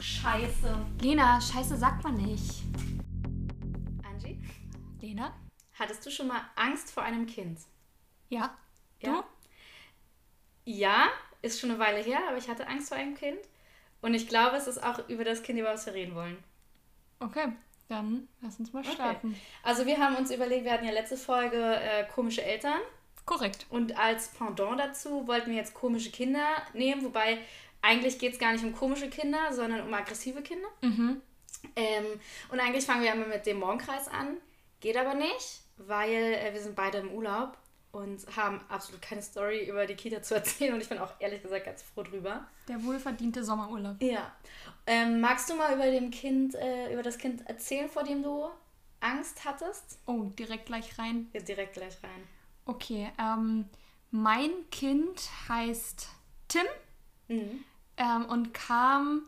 Scheiße. Lena, Scheiße sagt man nicht. Angie, Lena? hattest du schon mal Angst vor einem Kind? Ja. Ja. Ja, ist schon eine Weile her, aber ich hatte Angst vor einem Kind. Und ich glaube, es ist auch über das Kind, über das wir reden wollen. Du? Okay, dann lass uns mal Okay. starten. Also wir haben uns überlegt, wir hatten ja letzte Folge äh, komische Eltern. Korrekt. Und als Pendant dazu wollten wir jetzt komische Kinder nehmen, wobei eigentlich geht es gar nicht um komische Kinder, sondern um aggressive Kinder. Mhm. Ähm, und eigentlich fangen wir immer mit dem Morgenkreis an. Geht aber nicht, weil äh, wir sind beide im Urlaub und haben absolut keine Story über die Kita zu erzählen. Und ich bin auch ehrlich gesagt ganz froh drüber. Der wohlverdiente Sommerurlaub. Ja. Ähm, magst du mal über dem Kind, äh, über das Kind erzählen, vor dem du Angst hattest? Oh, direkt gleich rein. Ja, direkt gleich rein. Okay, ähm, mein Kind heißt Tim Mhm. Ähm, und kam,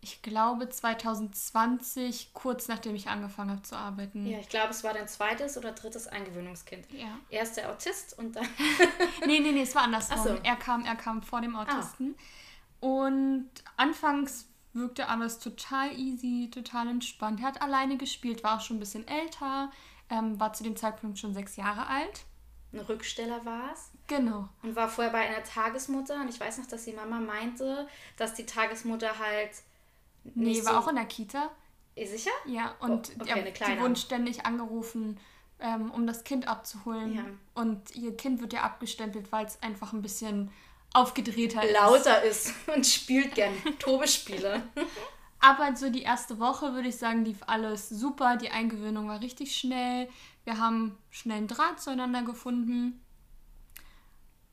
ich glaube, 2020, kurz nachdem ich angefangen habe zu arbeiten. Ja, ich glaube, es war dein zweites oder drittes Eingewöhnungskind. Ja. Erst der Autist und dann. Nee, nee, nee, es war andersrum. So. Er kam, er kam vor dem Autisten. Und anfangs wirkte alles total easy, total entspannt. Er hat alleine gespielt, war auch schon ein bisschen älter, ähm, war zu dem Zeitpunkt schon sechs Jahre alt. Ein Rücksteller war es. Genau. Und war vorher bei einer Tagesmutter. Und ich weiß noch, dass die Mama meinte, dass die Tagesmutter halt. Nee, nicht war so, auch in der Kita. Ist sicher? Ja, und Oh, okay, die kleine. wurden ständig angerufen, ähm, um das Kind abzuholen. Ja. Und ihr Kind wird ja abgestempelt, weil es einfach ein bisschen aufgedrehter ist. Lauter ist und spielt gern Tobespiele. Aber so die erste Woche würde ich sagen, lief alles super. Die Eingewöhnung war richtig schnell. Wir haben schnell einen Draht zueinander gefunden.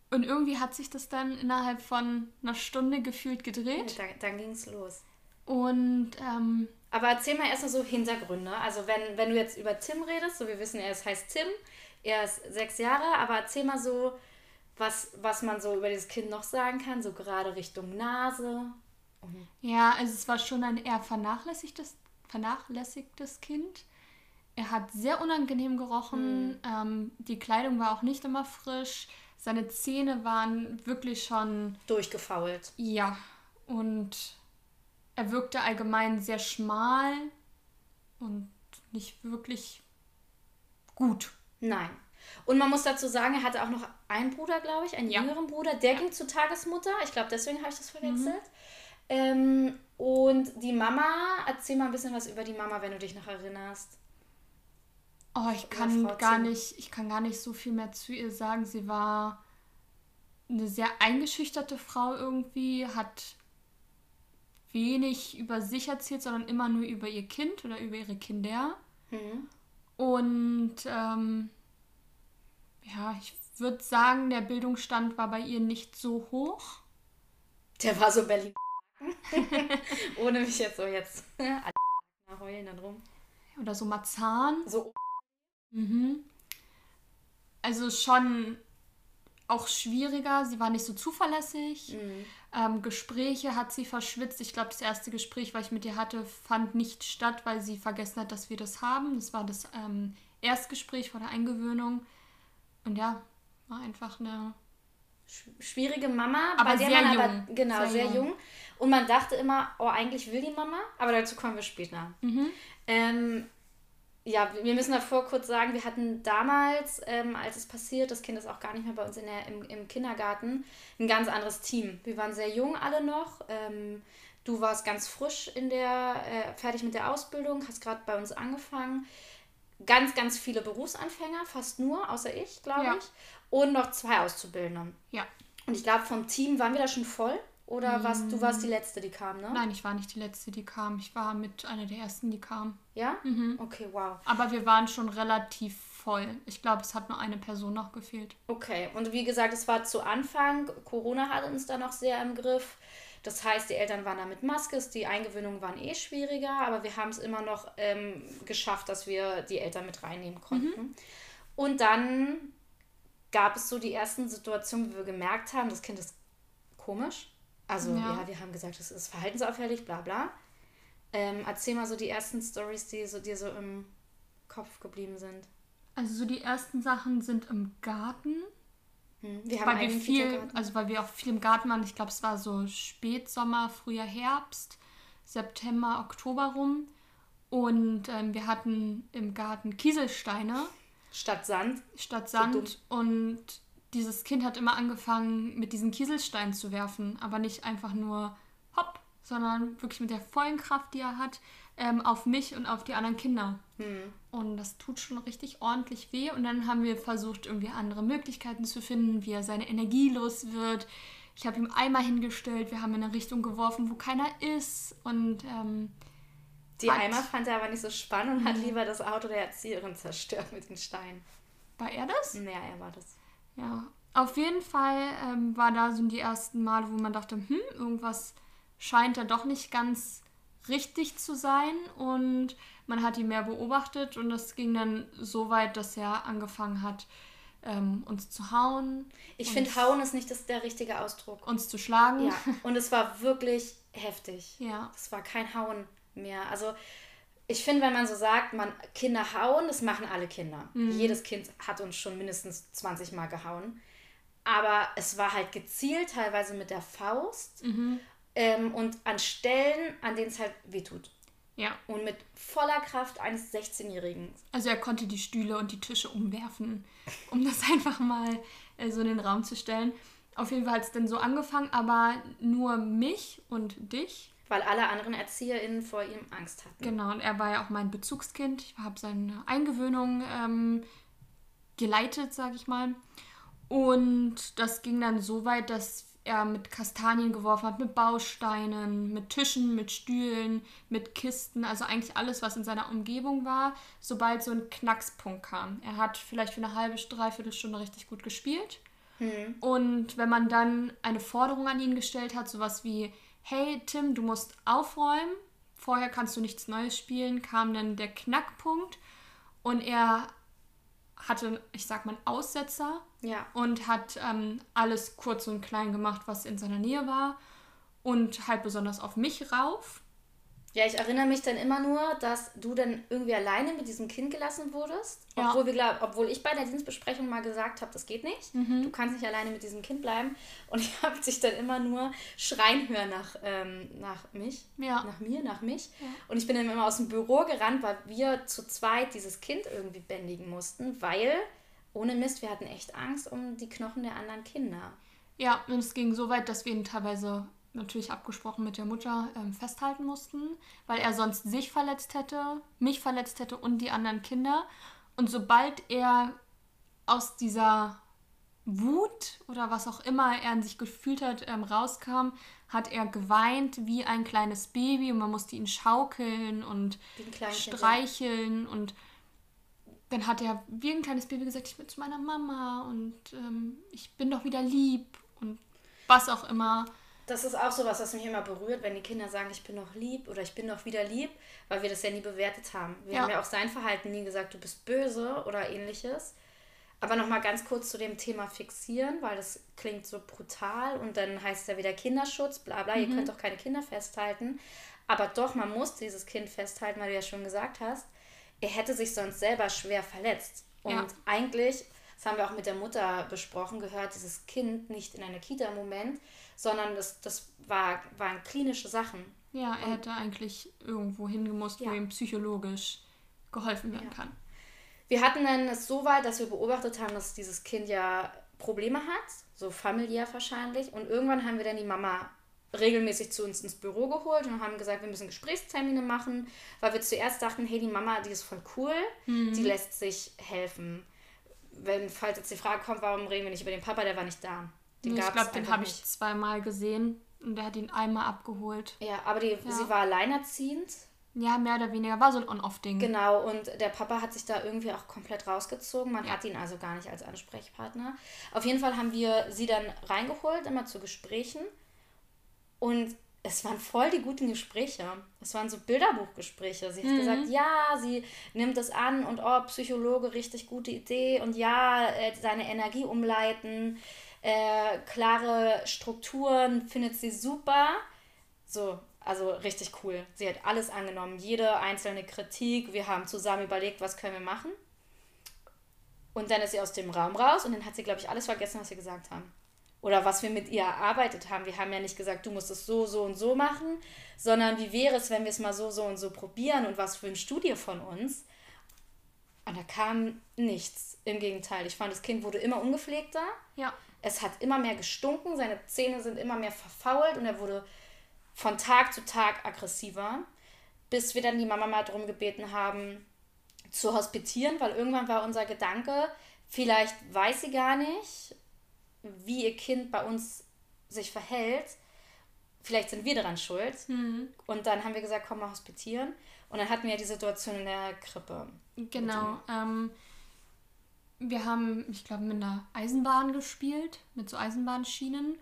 Und irgendwie hat sich das dann innerhalb von einer Stunde gefühlt gedreht. dann dann ging es los. Und ähm, Aber erzähl mal erstmal so Hintergründe. Also wenn, wenn du jetzt über Tim redest, so wir wissen, er ist, heißt Tim, er ist sechs Jahre, aber erzähl mal so, was, was man so über dieses Kind noch sagen kann, so gerade Richtung Nase. ja, also es war schon ein eher vernachlässigtes, vernachlässigtes Kind. Er hat sehr unangenehm gerochen. Ähm, die Kleidung war auch nicht immer frisch. Seine Zähne waren wirklich schon Durchgefault. Ja, und er wirkte allgemein sehr schmal und nicht wirklich gut. Nein. Und man muss dazu sagen, er hatte auch noch einen Bruder, glaube ich, einen Ja. jüngeren Bruder. Der ging zur Tagesmutter. Ich glaube, deswegen habe ich das verwechselt. Ähm, und die Mama, erzähl mal ein bisschen was über die Mama, wenn du dich noch erinnerst. Oh, ich kann gar nicht, ich kann gar nicht so viel mehr zu ihr sagen. Sie war eine sehr eingeschüchterte Frau irgendwie, hat wenig über sich erzählt, sondern immer nur über ihr Kind oder über ihre Kinder. Mhm. Und ähm, ja, ich würde sagen, der Bildungsstand war bei ihr nicht so hoch. Der war so Berlin. Ohne mich jetzt so jetzt alle heulen dann rum. Oder so Marzahn. So, Mhm. Also schon auch schwieriger. Sie war nicht so zuverlässig. mhm. Ähm, Gespräche hat sie verschwitzt. Ich glaube, das erste Gespräch, was ich mit ihr hatte, fand nicht statt, weil sie vergessen hat, dass wir das haben. Das war das ähm, Erstgespräch vor der Eingewöhnung. Und ja, war einfach eine. sch- schwierige Mama, Aber bei der sehr man jung. aber genau Sehr sehr, jung. jung. Und man dachte immer, oh, eigentlich will die Mama, aber dazu kommen wir später. Mhm. Ähm, ja, wir müssen davor kurz sagen, wir hatten damals, ähm, als es passiert, das Kind ist auch gar nicht mehr bei uns in der, im, im Kindergarten, ein ganz anderes Team. Wir waren sehr jung alle noch. Ähm, du warst ganz frisch in der, äh, fertig mit der Ausbildung, hast gerade bei uns angefangen. Ganz, ganz viele Berufsanfänger, fast nur, außer ich, glaube Ja. ich. Und noch zwei Auszubildende. Ja. Und ich glaube, vom Team waren wir da schon voll. Oder warst, du warst die Letzte, die kam, ne? Nein, ich war nicht die Letzte, die kam. Ich war mit einer der ersten, die kam. Ja? Mhm. Okay, wow. Aber wir waren schon relativ voll. Ich glaube, es hat nur eine Person noch gefehlt. Okay, und wie gesagt, es war zu Anfang, Corona hatte uns da noch sehr im Griff. Das heißt, die Eltern waren da mit Maske, die Eingewöhnungen waren eh schwieriger, aber wir haben es immer noch ähm, geschafft, dass wir die Eltern mit reinnehmen konnten. Und dann gab es so die ersten Situationen, wo wir gemerkt haben, das Kind ist komisch. Also Ja. ja, wir haben gesagt, es ist verhaltensauffällig, bla bla. Ähm, erzähl mal so die ersten Stories, die so, dir so im Kopf geblieben sind. Also so die ersten Sachen sind im Garten. Hm. Wir haben weil wir viel, also weil wir auch viel im Garten waren. Ich glaube, es war so Spätsommer, früher Herbst. September, Oktober rum. Und ähm, wir hatten im Garten Kieselsteine. Statt Sand. Statt Sand. So und dieses Kind hat immer angefangen, mit diesen Kieselsteinen zu werfen. Aber nicht einfach nur hopp, sondern wirklich mit der vollen Kraft, die er hat, ähm, auf mich und auf die anderen Kinder. Hm. Und das tut schon richtig ordentlich weh. Und dann haben wir versucht, irgendwie andere Möglichkeiten zu finden, wie er seine Energie los wird. Ich habe ihm Eimer hingestellt, wir haben in eine Richtung geworfen, wo keiner ist. Und ähm, die Eimer fand er aber nicht so spannend und hat lieber das Auto der Erzieherin zerstört mit den Steinen. War er das? Ja, er war das. Ja, auf jeden Fall ähm, war da so die ersten Male, wo man dachte, hm, irgendwas scheint da doch nicht ganz richtig zu sein und man hat ihn mehr beobachtet und das ging dann so weit, dass er angefangen hat, ähm, uns zu hauen. Ich finde, hauen ist nicht das, der richtige Ausdruck. Uns zu schlagen. Ja, und es war wirklich heftig. Ja. Es war kein Hauen mehr. Also ich finde, wenn man so sagt, man Kinder hauen, das machen alle Kinder. Mhm. Jedes Kind hat uns schon mindestens 20 Mal gehauen. Aber es war halt gezielt, teilweise mit der Faust. Mhm ähm, und an Stellen, an denen es halt wehtut. Ja. Und mit voller Kraft eines 16-Jährigen. Also er konnte die Stühle und die Tische umwerfen, um das einfach mal äh, so in den Raum zu stellen. Auf jeden Fall hat es dann so angefangen, aber nur mich und dich. Weil alle anderen ErzieherInnen vor ihm Angst hatten. Genau, und er war ja auch mein Bezugskind. Ich habe seine Eingewöhnung ähm, geleitet, sage ich mal. Und das ging dann so weit, dass er mit Kastanien geworfen hat, mit Bausteinen, mit Tischen, mit Stühlen, mit Kisten, also eigentlich alles, was in seiner Umgebung war, sobald so ein Knackspunkt kam. Er hat vielleicht für eine halbe, dreiviertel Stunde richtig gut gespielt. Hm. Und wenn man dann eine Forderung an ihn gestellt hat, sowas wie, hey Tim, du musst aufräumen, vorher kannst du nichts Neues spielen, kam dann der Knackpunkt und er hatte, ich sag mal, Aussetzer ja. und hat ähm, alles kurz und klein gemacht, was in seiner Nähe war und halt besonders auf mich rauf. Ja, ich erinnere mich dann immer nur, dass du dann irgendwie alleine mit diesem Kind gelassen wurdest. Ja. Obwohl, wir, glaub, obwohl ich bei der Dienstbesprechung mal gesagt habe, das geht nicht. Mhm. Du kannst nicht alleine mit diesem Kind bleiben. Und ich habe dich dann immer nur schreien hören nach, ähm, nach mich. Ja. Nach mir, nach mich. Ja. Und ich bin dann immer aus dem Büro gerannt, weil wir zu zweit dieses Kind irgendwie bändigen mussten, weil, ohne Mist, wir hatten echt Angst um die Knochen der anderen Kinder. Ja, und es ging so weit, dass wir ihn teilweise natürlich abgesprochen mit der Mutter ähm, festhalten mussten, weil er sonst sich verletzt hätte, mich verletzt hätte und die anderen Kinder. Und sobald er aus dieser Wut oder was auch immer er an sich gefühlt hat, ähm, rauskam, hat er geweint wie ein kleines Baby und man musste ihn schaukeln und streicheln. Und dann hat er wie ein kleines Baby gesagt, ich bin zu meiner Mama und ähm, ich bin doch wieder lieb und was auch immer das ist auch so was, was mich immer berührt, wenn die Kinder sagen, ich bin noch lieb oder ich bin noch wieder lieb, weil wir das ja nie bewertet haben. Wir ja. haben ja auch sein Verhalten nie gesagt, du bist böse oder ähnliches. Aber nochmal ganz kurz zu dem Thema fixieren, weil das klingt so brutal und dann heißt es ja wieder Kinderschutz, bla bla, mhm. ihr könnt doch keine Kinder festhalten. Aber doch, man muss dieses Kind festhalten, weil du ja schon gesagt hast, er hätte sich sonst selber schwer verletzt. Und ja. eigentlich, das haben wir auch mit der Mutter besprochen, gehört dieses Kind nicht in eine Kita im Moment, sondern das, das war, waren klinische Sachen. Ja, er und, hätte eigentlich irgendwo hingemusst, ja. wo ihm psychologisch geholfen werden ja. kann. Wir hatten dann es so weit, dass wir beobachtet haben, dass dieses Kind ja Probleme hat, so familiär wahrscheinlich. Und irgendwann haben wir dann die Mama regelmäßig zu uns ins Büro geholt und haben gesagt, wir müssen Gesprächstermine machen, weil wir zuerst dachten, hey, die Mama, die ist voll cool, mhm. die lässt sich helfen. Wenn, falls jetzt die Frage kommt, warum reden wir nicht über den Papa, der war nicht da. Den nee, ich glaube, den habe ich zweimal gesehen und der hat ihn einmal abgeholt. Ja, aber die, ja. sie war alleinerziehend. Ja, mehr oder weniger. War so ein On-Off-Ding. Genau, und der Papa hat sich da irgendwie auch komplett rausgezogen. Man ja. hat ihn also gar nicht als Ansprechpartner. Auf jeden Fall haben wir sie dann reingeholt, immer zu Gesprächen. Und es waren voll die guten Gespräche. Es waren so Bilderbuchgespräche. Sie hat mhm. gesagt, ja, sie nimmt es an und oh, Psychologe, richtig gute Idee und ja, äh, seine Energie umleiten äh, klare Strukturen, findet sie super. So, also richtig cool. Sie hat alles angenommen, jede einzelne Kritik. Wir haben zusammen überlegt, was können wir machen. Und dann ist sie aus dem Raum raus und dann hat sie, glaube ich, alles vergessen, was wir gesagt haben. oder was wir mit ihr erarbeitet haben. Wir haben ja nicht gesagt, du musst es so, so und so machen, sondern wie wäre es, wenn wir es mal so, so und so probieren und was für eine Studie von uns. Und da kam nichts. Im Gegenteil, ich fand, das Kind wurde immer ungepflegter. Ja. Es hat immer mehr gestunken, seine Zähne sind immer mehr verfault und er wurde von Tag zu Tag aggressiver, bis wir dann die Mama mal darum gebeten haben, zu hospitieren, weil irgendwann war unser Gedanke, vielleicht weiß sie gar nicht, wie ihr Kind bei uns sich verhält. Vielleicht sind wir daran schuld. Mhm. Und dann haben wir gesagt, komm mal hospitieren. Und dann hatten wir die Situation in der Krippe. Genau. Ähm, wir haben, ich glaube, mit einer Eisenbahn gespielt, mit so Eisenbahnschienen.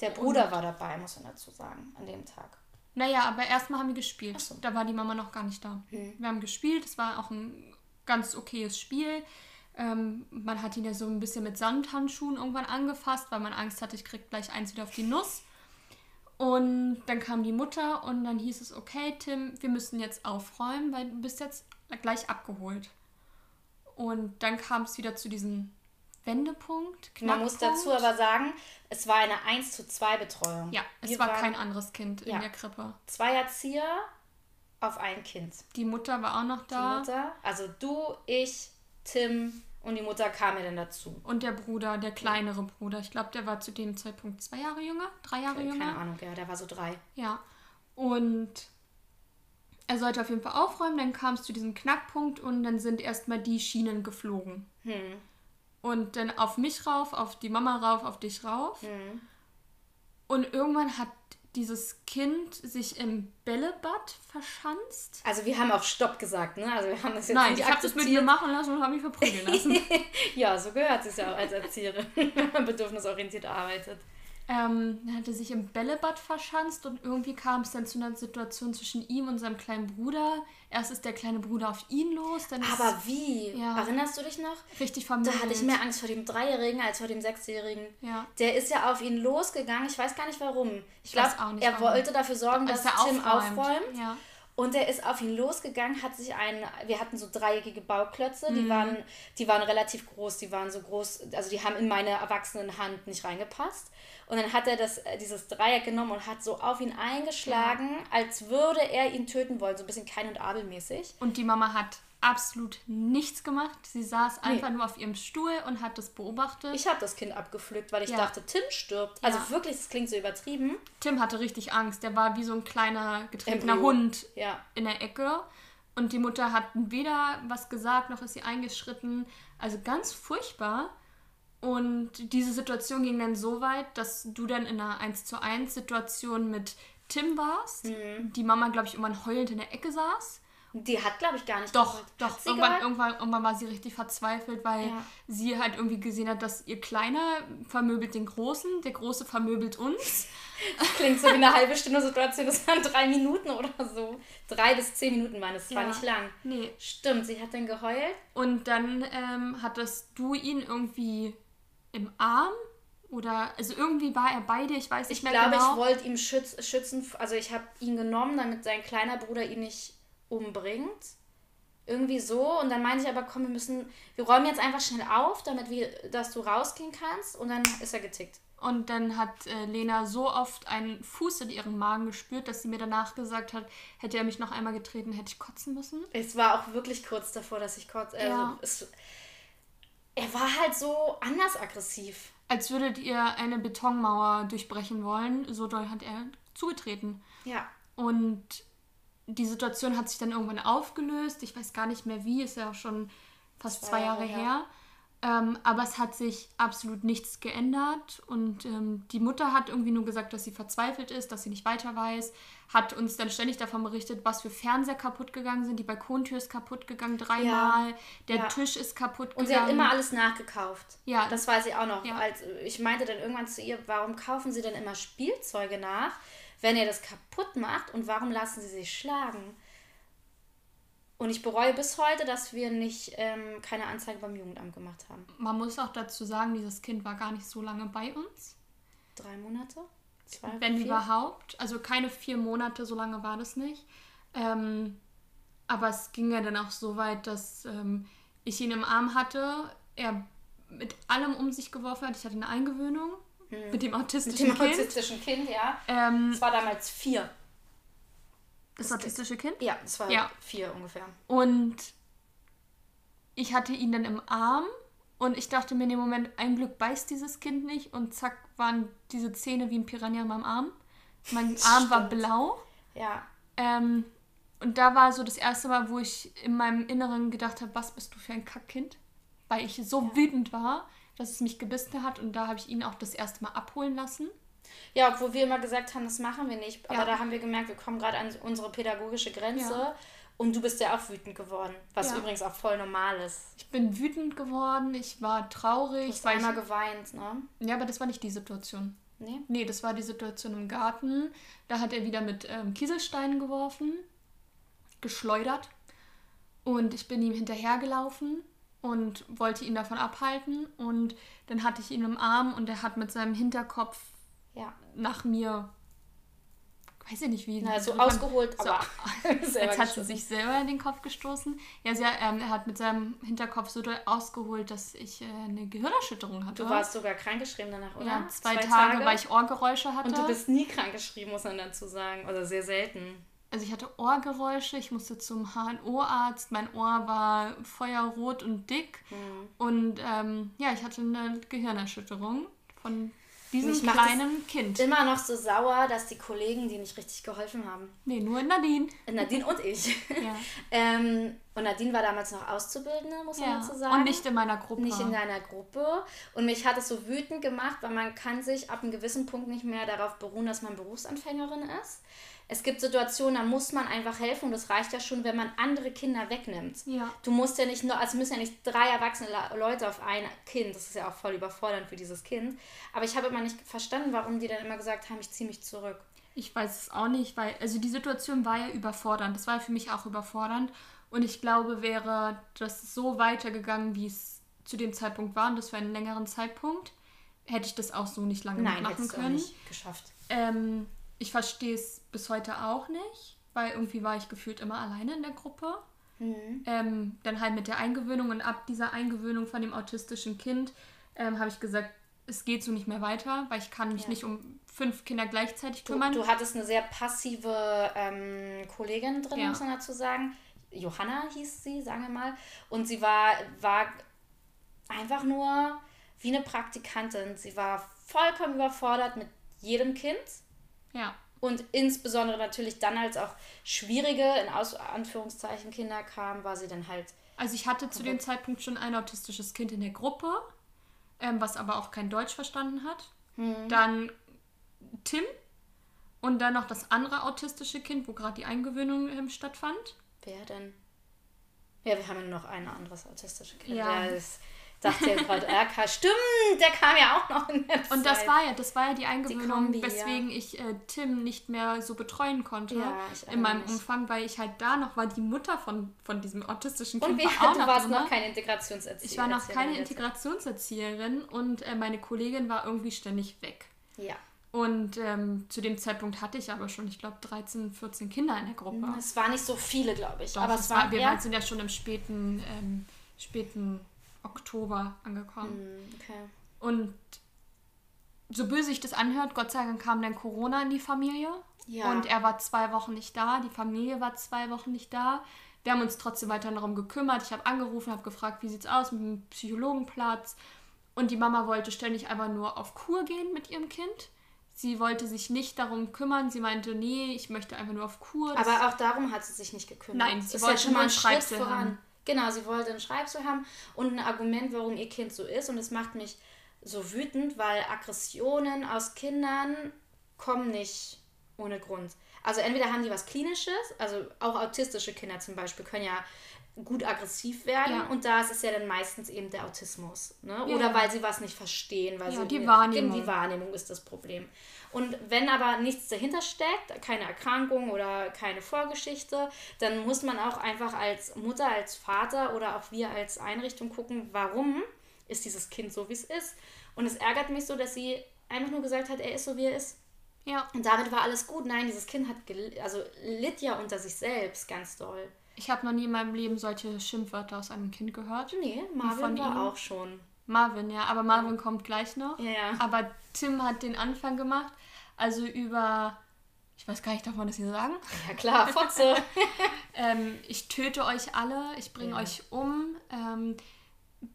Der Bruder war dabei, muss man dazu sagen, an dem Tag. Naja, aber erstmal haben wir gespielt. So. Da war die Mama noch gar nicht da. Hm. Wir haben gespielt, es war auch ein ganz okayes Spiel. Ähm, man hat ihn ja so ein bisschen mit Sandhandschuhen irgendwann angefasst, weil man Angst hatte, ich krieg gleich eins wieder auf die Nuss. Und dann kam die Mutter und dann hieß es, okay, Tim, wir müssen jetzt aufräumen, weil du bist jetzt gleich abgeholt. Und dann kam es wieder zu diesem Wendepunkt. Man muss Knackpunkt. dazu aber sagen, es war eine 1 zu 2 Betreuung. Ja, es Wir war waren kein anderes Kind Ja. in der Krippe. Zwei Erzieher auf ein Kind. Die Mutter war auch noch Die da. Mutter, also du, ich, Tim und die Mutter kam mir dann dazu. Und der Bruder, der kleinere Bruder. Ich glaube, der war zu dem Zeitpunkt zwei Jahre jünger, drei Jahre Keine jünger. Ahnung, ja, der war so drei. Ja. Und er sollte auf jeden Fall aufräumen. Dann kam es zu diesem Knackpunkt und dann sind erstmal die Schienen geflogen. Hm. Und dann auf mich rauf, auf die Mama rauf, auf dich rauf. Hm. Und irgendwann hat dieses Kind sich im Bällebad verschanzt. Also wir haben auch Stopp gesagt, ne? Also wir haben das jetzt Nein, nicht ich habe das mit mir machen lassen und habe mich verprügeln lassen. Ja, so gehört es ja auch als Erzieherin, wenn man bedürfnisorientiert arbeitet. Ähm, er sich im Bällebad verschanzt und irgendwie kam es dann zu einer Situation zwischen ihm und seinem kleinen Bruder. Erst ist der kleine Bruder auf ihn los, dann ist Aber wie? Ja. Erinnerst du dich noch? richtig Da vermöbelt. hatte ich mehr Angst vor dem Dreijährigen als vor dem Sechsjährigen. Ja. Der ist ja auf ihn losgegangen. Ich weiß gar nicht warum. Ich Ich glaube, er warum. wollte dafür sorgen, dass er Tim aufräumt. aufräumt. Ja. Und er ist auf ihn losgegangen, hat sich ein, wir hatten so dreieckige Bauklötze, Mhm. die waren, die waren relativ groß, die waren so groß, also die haben in meine erwachsenen Hand nicht reingepasst. Und dann hat er das, äh, dieses Dreieck genommen und hat so auf ihn eingeschlagen, als würde er ihn töten wollen, so ein bisschen Kain und Abel mäßig. Und die Mama hat absolut nichts gemacht. Sie saß einfach nur auf ihrem Stuhl und hat das beobachtet. Ich habe das Kind abgepflückt, weil ich Ja. dachte, Tim stirbt. Also Ja. wirklich, das klingt so übertrieben. Tim hatte richtig Angst. Der war wie so ein kleiner getretener Embryo. Hund Ja. in der Ecke. Und die Mutter hat weder was gesagt, noch ist sie eingeschritten. Also ganz furchtbar. Und diese Situation ging dann so weit, dass du dann in einer 1 zu 1 Situation mit Tim warst. Mhm. Die Mama, glaube ich, irgendwann heulend in der Ecke saß. Die hat, glaube ich, gar nicht Doch, geheult. doch. Irgendwann, irgendwann, irgendwann war sie richtig verzweifelt, weil Ja. sie halt irgendwie gesehen hat, dass ihr Kleiner vermöbelt den Großen, der Große vermöbelt uns. Klingt so wie eine halbe Stunde Situation, das waren drei Minuten oder so. Drei bis zehn Minuten waren es, das war Ja. nicht lang. Nee. Stimmt, sie hat dann geheult. Und dann ähm, hattest du ihn irgendwie im Arm oder also irgendwie war er bei dir, ich weiß nicht Ich mehr glaube, genau. ich wollte ihm schütz, schützen, also ich habe ihn genommen, damit sein kleiner Bruder ihn nicht umbringt. Irgendwie so. Und dann meinte ich aber, komm, wir müssen, wir räumen jetzt einfach schnell auf, damit wir, dass du rausgehen kannst. Und dann ist er getickt. Und dann hat äh, Lena so oft einen Fuß in ihrem Magen gespürt, dass sie mir danach gesagt hat, hätte er mich noch einmal getreten, hätte ich kotzen müssen. Es war auch wirklich kurz davor, dass ich kurz. Also Ja. es, er war halt so anders aggressiv. Als würdet ihr eine Betonmauer durchbrechen wollen, so doll hat er zugetreten. Ja. Und die Situation hat sich dann irgendwann aufgelöst. Ich weiß gar nicht mehr wie, ist ja auch schon fast Zwei Jahre Jahre, her. Ähm, aber es hat sich absolut nichts geändert. Und ähm, die Mutter hat irgendwie nur gesagt, dass sie verzweifelt ist, dass sie nicht weiter weiß. Hat uns dann ständig davon berichtet, was für Fernseher kaputt gegangen sind. Die Balkontür ist kaputt gegangen dreimal. Der Ja. Tisch ist kaputt Und gegangen. sie hat immer alles nachgekauft. Ja. Das weiß ich auch noch. Ja. Als, ich meinte dann irgendwann zu ihr, warum kaufen sie denn immer Spielzeuge nach, wenn ihr das kaputt macht und warum lassen sie sich schlagen? Und ich bereue bis heute, dass wir nicht ähm, keine Anzeige beim Jugendamt gemacht haben. Man muss auch dazu sagen, dieses Kind war gar nicht so lange bei uns. Drei Monate? Zwei, Wenn vier? überhaupt. Also keine vier Monate, so lange war das nicht. Ähm, aber es ging ja dann auch so weit, dass ähm, ich ihn im Arm hatte, er mit allem um sich geworfen hat. Ich hatte eine Eingewöhnung Mit dem Mit autistischen dem Kind. autistischen Kind, ja. Ähm, Es war damals vier. das autistische Kind. Ja, es war Ja. vier ungefähr. Und ich hatte ihn dann im Arm und ich dachte mir in dem Moment, ein Glück beißt dieses Kind nicht und zack waren diese Zähne wie ein Piranha in meinem Arm. Mein Arm war Stimmt. blau. Ja. Ähm, und da war so das erste Mal, wo ich in meinem Inneren gedacht habe, was bist du für ein Kackkind? Weil ich so wütend war, dass es mich gebissen hat und da habe ich ihn auch das erste Mal abholen lassen. Ja, obwohl wir immer gesagt haben, das machen wir nicht. Aber Ja. da haben wir gemerkt, wir kommen gerade an unsere pädagogische Grenze. Ja. Und du bist ja auch wütend geworden. Was Ja. übrigens auch voll normal ist. Ich bin wütend geworden, ich war Du traurig. hast weil einmal ich, geweint, ne? ja, aber das war nicht die Situation. Nee? Nee, das war die Situation im Garten. Da hat er wieder mit ähm, Kieselsteinen geworfen, geschleudert. Und ich bin ihm hinterhergelaufen und wollte ihn davon abhalten. Und dann hatte ich ihn im Arm und er hat mit seinem Hinterkopf Ja. nach mir, weiß ich nicht wie. Na, so ausgeholt, so, aber Jetzt hat sie sich selber in den Kopf gestoßen. Ja, sie, ähm, er hat mit seinem Hinterkopf so doll ausgeholt, dass ich äh, eine Gehirnerschütterung hatte. Du warst sogar krankgeschrieben danach, oder? ja, zwei, Tage, weil ich Ohrgeräusche hatte. Und du bist nie krankgeschrieben, muss man dazu sagen. Oder sehr selten. Also ich hatte Ohrgeräusche, ich musste zum HNO-Arzt, mein Ohr war feuerrot und dick Hm. und ähm, ja, ich hatte eine Gehirnerschütterung von diesem Mich kleinen Kind. Immer noch so sauer, dass die Kollegen, die nicht richtig geholfen haben. Nee, nur Nadine. Nadine und ich. Ja. ähm, und Nadine war damals noch Auszubildende, muss man ja. dazu sagen. Und nicht in meiner Gruppe. nicht in deiner Gruppe. Und mich hat es so wütend gemacht, weil man kann sich ab einem gewissen Punkt nicht mehr darauf beruhen, dass man Berufsanfängerin ist. Es gibt Situationen, da muss man einfach helfen und das reicht ja schon, wenn man andere Kinder wegnimmt. Ja. Du musst ja nicht nur, also müssen ja nicht drei erwachsene Leute auf ein Kind, das ist ja auch voll überfordernd für dieses Kind. Aber ich habe immer nicht verstanden, warum die dann immer gesagt haben, ich ziehe mich zurück. Ich weiß es auch nicht, weil, also die Situation war ja überfordernd. Das war für mich auch überfordernd. Und ich glaube, wäre das so weitergegangen, wie es zu dem Zeitpunkt war, und das für einen längeren Zeitpunkt, hätte ich das auch so nicht lange Nein, machen können. nicht geschafft. Ähm, ich verstehe es bis heute auch nicht, weil irgendwie war ich gefühlt immer alleine in der Gruppe. Mhm. Ähm, dann halt mit der Eingewöhnung und ab dieser Eingewöhnung von dem autistischen Kind ähm, habe ich gesagt, es geht so nicht mehr weiter, weil ich kann mich Ja. nicht um fünf Kinder gleichzeitig Du, kümmern. du hattest eine sehr passive ähm, Kollegin drin, Ja. muss man dazu sagen. Johanna hieß sie, sagen wir mal. Und sie war, war einfach nur wie eine Praktikantin. Sie war vollkommen überfordert mit jedem Kind. Ja. Und insbesondere natürlich dann, als auch schwierige, in Aus Anführungszeichen, Kinder kamen, war sie dann halt. Also ich hatte zu dem Zeitpunkt schon ein autistisches Kind in der Gruppe, ähm, was aber auch kein Deutsch verstanden hat. Hm. Dann Tim und dann noch das andere autistische Kind, wo gerade die Eingewöhnung ähm, stattfand. Wer denn? Ja, wir haben ja noch ein anderes autistisches Kind. Ja. Ja. das dachte ja gerade, RK. Stimmt, der kam ja auch noch in der Und das Zeit. war ja, das war ja die Eingewöhnung, Kombi, ja. weswegen ich äh, Tim nicht mehr so betreuen konnte Ja, in meinem mich. Umfang, weil ich halt da noch war, die Mutter von, von diesem autistischen Und Kind wie, war auch du noch warst drin. noch keine Integrationserzieherin. ich war noch keine Integrationserzieherin und äh, meine Kollegin war irgendwie ständig weg. Ja. Und ähm, zu dem Zeitpunkt hatte ich aber schon, ich glaube, 13, 14 Kinder in der Gruppe. Es waren nicht so viele, glaube ich. Doch, aber es es war, waren wir waren- sind ja schon im späten, ähm, späten Oktober angekommen. Hm, Okay. Und so böse sich das anhört, Gott sei Dank kam dann Corona in die Familie. Ja. Und er war zwei Wochen nicht da, die Familie war zwei Wochen nicht da. Wir haben uns trotzdem weiter darum gekümmert. Ich habe angerufen, habe gefragt, wie sieht's aus mit dem Psychologenplatz. Und die Mama wollte ständig einfach nur auf Kur gehen mit ihrem Kind. Sie wollte sich nicht darum kümmern. Sie meinte, nee, ich möchte einfach nur auf Kur. Das- Aber auch darum hat sie sich nicht gekümmert. Nein, sie Ist wollte ja schon mal ein ein Schritt Schreibsel voran. haben. Genau, sie wollte ein Schreibsel haben und ein Argument, warum ihr Kind so ist. Und es macht mich so wütend, weil Aggressionen aus Kindern kommen nicht ohne Grund. Also entweder haben die was Klinisches, also auch autistische Kinder zum Beispiel können ja gut aggressiv werden Ja. und da ist es ja dann meistens eben der Autismus. Ne? Ja. Oder weil sie was nicht verstehen, weil Ja, sie die Wahrnehmung. Die Wahrnehmung ist das Problem. Und wenn aber nichts dahinter steckt, keine Erkrankung oder keine Vorgeschichte, dann muss man auch einfach als Mutter, als Vater oder auch wir als Einrichtung gucken, warum ist dieses Kind so, wie es ist. Und es ärgert mich so, dass sie einfach nur gesagt hat, er ist so, wie er ist. ja, Und damit war alles gut. Nein, dieses Kind hat gel- also litt ja unter sich selbst ganz doll. ich habe noch nie in meinem Leben solche Schimpfwörter aus einem Kind gehört. Nee, von Marvin war ihm? auch schon. Marvin, ja, aber Marvin kommt gleich noch. Ja, ja. Aber Tim hat den Anfang gemacht. Also über, ich weiß gar nicht, darf man das hier sagen? Ja klar, Fotze. Ähm, ich töte euch alle, ich bringe Ja. euch um. Ähm,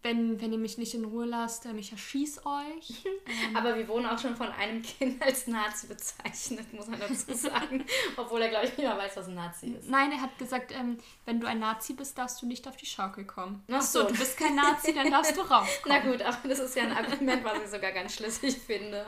wenn, wenn ihr mich nicht in Ruhe lasst, ähm, ich erschieß euch. Aber wir wurden auch schon von einem Kind als Nazi bezeichnet, muss man dazu sagen. Obwohl er, glaube ich, nicht mehr weiß, was ein Nazi ist. Nein, er hat gesagt, ähm, wenn du ein Nazi bist, darfst du nicht auf die Schaukel kommen. Ach so. du bist kein Nazi, dann darfst du raufkommen. Na gut, aber das ist ja ein Argument, was ich sogar ganz schlüssig finde.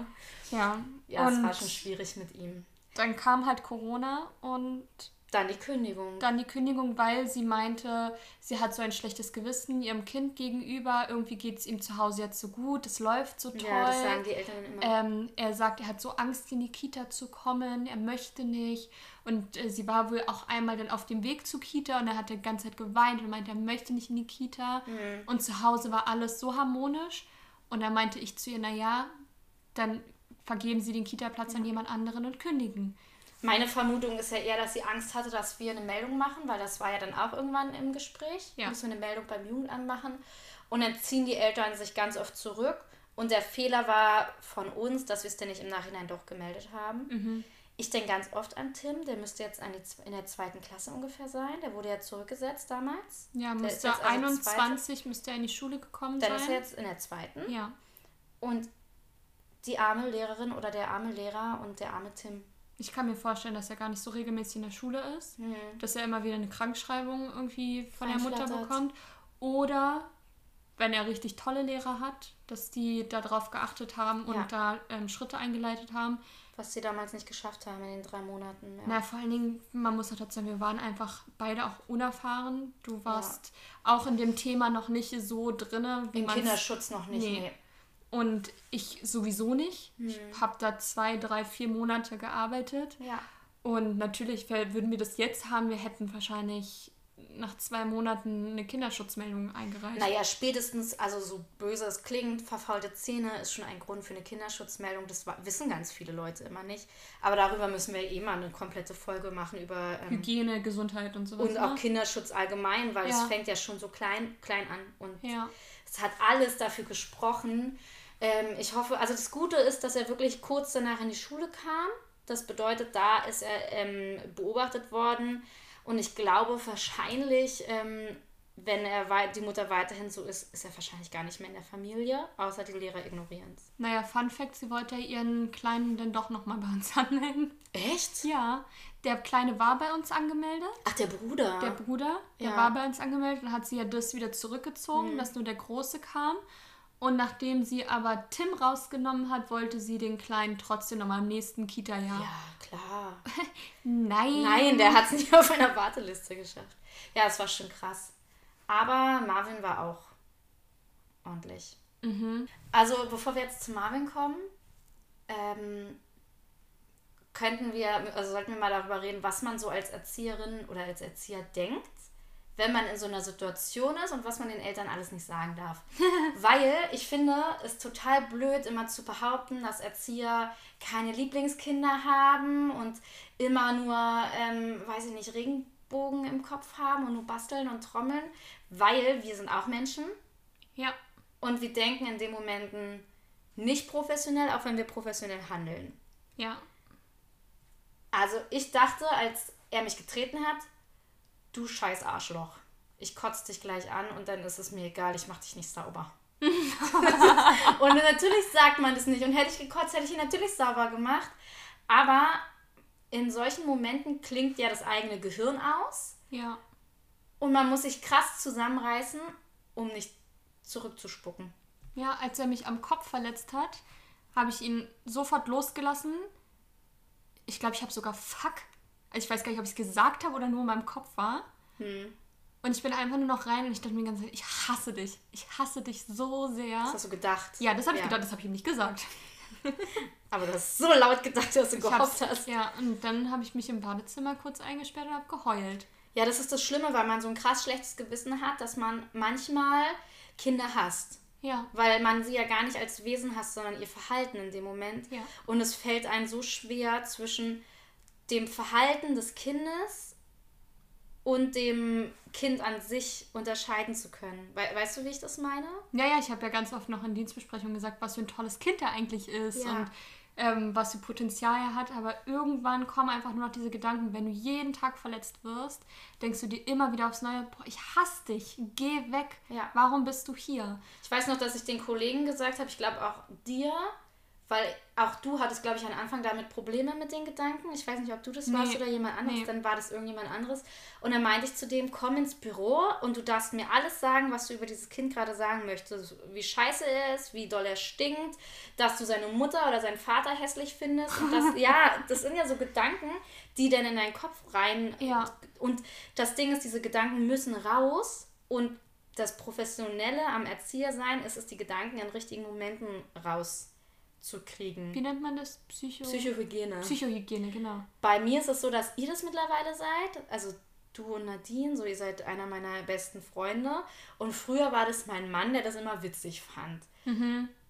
Ja, Ja, es war schon schwierig mit ihm. dann kam halt Corona und Dann die Kündigung. dann die Kündigung, weil sie meinte, sie hat so ein schlechtes Gewissen ihrem Kind gegenüber. Irgendwie geht es ihm zu Hause jetzt so gut, es läuft so toll. ja, das sagen die Eltern immer. Ähm, er sagt, er hat so Angst, in die Kita zu kommen, er möchte nicht. Und äh, sie war wohl auch einmal dann auf dem Weg zur Kita und er hat die ganze Zeit geweint und meinte, er möchte nicht in die Kita. Mhm. Und zu Hause war alles so harmonisch. Und da meinte ich zu ihr, naja, dann vergeben sie den Kita-Platz an jemand anderen und kündigen. Meine Vermutung ist ja eher, dass sie Angst hatte, dass wir eine Meldung machen, weil das war ja dann auch irgendwann im Gespräch. Ja. Müssen wir eine Meldung beim Jugendamt machen. Und dann ziehen die Eltern sich ganz oft zurück. Und der Fehler war von uns, dass wir es dann nicht im Nachhinein doch gemeldet haben. Mhm. Ich denke ganz oft an Tim, der müsste jetzt die, in der zweiten Klasse ungefähr sein. Der wurde ja zurückgesetzt damals. Ja, müsste also 21 müsste er in die Schule gekommen Dann sein. ist er jetzt in der zweiten. ja. Und die arme Lehrerin oder der arme Lehrer und der arme Tim. Ich kann mir vorstellen, dass er gar nicht so regelmäßig in der Schule ist. Hm. dass er immer wieder eine Krankschreibung irgendwie von der Mutter bekommt. Oder wenn er richtig tolle Lehrer hat, dass die darauf geachtet haben und Ja. da ähm, Schritte eingeleitet haben. Was sie damals nicht geschafft haben in den drei Monaten. Ja. Na, vor allen Dingen, man muss auch dazu sagen, wir waren einfach beide auch unerfahren. Du warst auch in dem Thema noch nicht so drinne, wie Im Kinderschutz noch nicht. Nee. Nee. Und ich sowieso nicht. Ich Hm. habe da zwei, drei, vier Monate gearbeitet. Ja. Und natürlich würden wir das jetzt haben, wir hätten wahrscheinlich nach zwei Monaten eine Kinderschutzmeldung eingereicht. Naja, spätestens, also so böse es klingt, verfaulte Zähne ist schon ein Grund für eine Kinderschutzmeldung. Das wissen ganz viele Leute immer nicht. Aber darüber müssen wir eh mal eine komplette Folge machen über ähm, Hygiene, Gesundheit und sowas. und auch ne? Kinderschutz allgemein, weil es Ja. fängt ja schon so klein, klein an. Und Ja. es hat alles dafür gesprochen. Ähm, ich hoffe, also das Gute ist, dass er wirklich kurz danach in die Schule kam. Das bedeutet, da ist er ähm, beobachtet worden. Und ich glaube wahrscheinlich, ähm, wenn er die Mutter weiterhin so ist, ist er wahrscheinlich gar nicht mehr in der Familie, außer die Lehrer ignorieren es. Naja, Fun Fact, sie wollte ihren Kleinen dann doch nochmal bei uns anmelden. Echt? Ja, der Kleine war bei uns angemeldet. Ach, der Bruder. Der Bruder, der Ja. war bei uns angemeldet und hat sie ja das wieder zurückgezogen, dass nur der Große kam. Und nachdem sie aber Tim rausgenommen hat, wollte sie den Kleinen trotzdem nochmal im nächsten Kita-Jahr. ja, klar. Nein. Nein, der hat es nicht auf einer Warteliste geschafft. Ja, es war schon krass. Aber Marvin war auch ordentlich. Mhm. Also, bevor wir jetzt zu Marvin kommen, ähm, könnten wir, also sollten wir mal darüber reden, was man so als Erzieherin oder als Erzieher denkt, wenn man in so einer Situation ist und was man den Eltern alles nicht sagen darf. Weil ich finde es total blöd, immer zu behaupten, dass Erzieher keine Lieblingskinder haben und immer nur, ähm, weiß ich nicht, Regenbogen im Kopf haben und nur basteln und trommeln, weil wir sind auch Menschen Ja. und wir denken in den Momenten nicht professionell, auch wenn wir professionell handeln. Ja. Also ich dachte, als er mich getreten hat, du scheiß Arschloch. Ich kotze dich gleich an und dann ist es mir egal, ich mach dich nicht sauber. und natürlich sagt man das nicht. Und hätte ich gekotzt, hätte ich ihn natürlich sauber gemacht. Aber in solchen Momenten klingt ja das eigene Gehirn aus. Ja. Und man muss sich krass zusammenreißen, um nicht zurückzuspucken. Ja, als er mich am Kopf verletzt hat, habe ich ihn sofort losgelassen. Ich glaube, ich habe sogar Fuck. Also ich weiß gar nicht, ob ich es gesagt habe oder nur in meinem Kopf war. Hm. Und ich bin einfach nur noch rein und ich dachte mir die ganze Zeit, ich hasse dich. Ich hasse dich so sehr. Das hast du gedacht. Ja, das habe ich gedacht, das habe ich ihm nicht gesagt. Aber du hast so laut gedacht, dass du Ich gehofft hast. Ja, und dann habe ich mich im Badezimmer kurz eingesperrt und habe geheult. Ja, das ist das Schlimme, weil man so ein krass schlechtes Gewissen hat, dass man manchmal Kinder hasst. Ja. Weil man sie ja gar nicht als Wesen hasst, sondern ihr Verhalten in dem Moment. Ja. Und es fällt einem so schwer zwischen dem Verhalten des Kindes und dem Kind an sich unterscheiden zu können. We weißt du, wie ich das meine? Ja, ja, ich habe ja ganz oft noch in Dienstbesprechungen gesagt, was für ein tolles Kind er eigentlich ist Ja. und ähm, was für Potenzial er hat. Aber irgendwann kommen einfach nur noch diese Gedanken, wenn du jeden Tag verletzt wirst, denkst du dir immer wieder aufs Neue, boah, ich hasse dich, geh weg. Ja. Warum bist du hier? Ich weiß noch, dass ich den Kollegen gesagt habe, ich glaube auch dir, weil auch du hattest, glaube ich, am Anfang damit Probleme mit den Gedanken. Ich weiß nicht, ob du das warst Nee. oder jemand anderes, Nee. dann war das irgendjemand anderes. Und dann meinte ich zu dem, komm ins Büro und du darfst mir alles sagen, was du über dieses Kind gerade sagen möchtest. Wie scheiße er ist, wie doll er stinkt, dass du seine Mutter oder seinen Vater hässlich findest. Und das, ja, das sind ja so Gedanken, die dann in deinen Kopf rein. Ja. Und das Ding ist, diese Gedanken müssen raus und das Professionelle am Erzieher sein ist es, die Gedanken in richtigen Momenten rauszukriegen. Wie nennt man das? Psycho Psychohygiene. Psychohygiene, genau. Bei mir ist es so, dass ihr das mittlerweile seid. Also du und Nadine, so ihr seid einer meiner besten Freunde. Und früher war das mein Mann, der das immer witzig fand.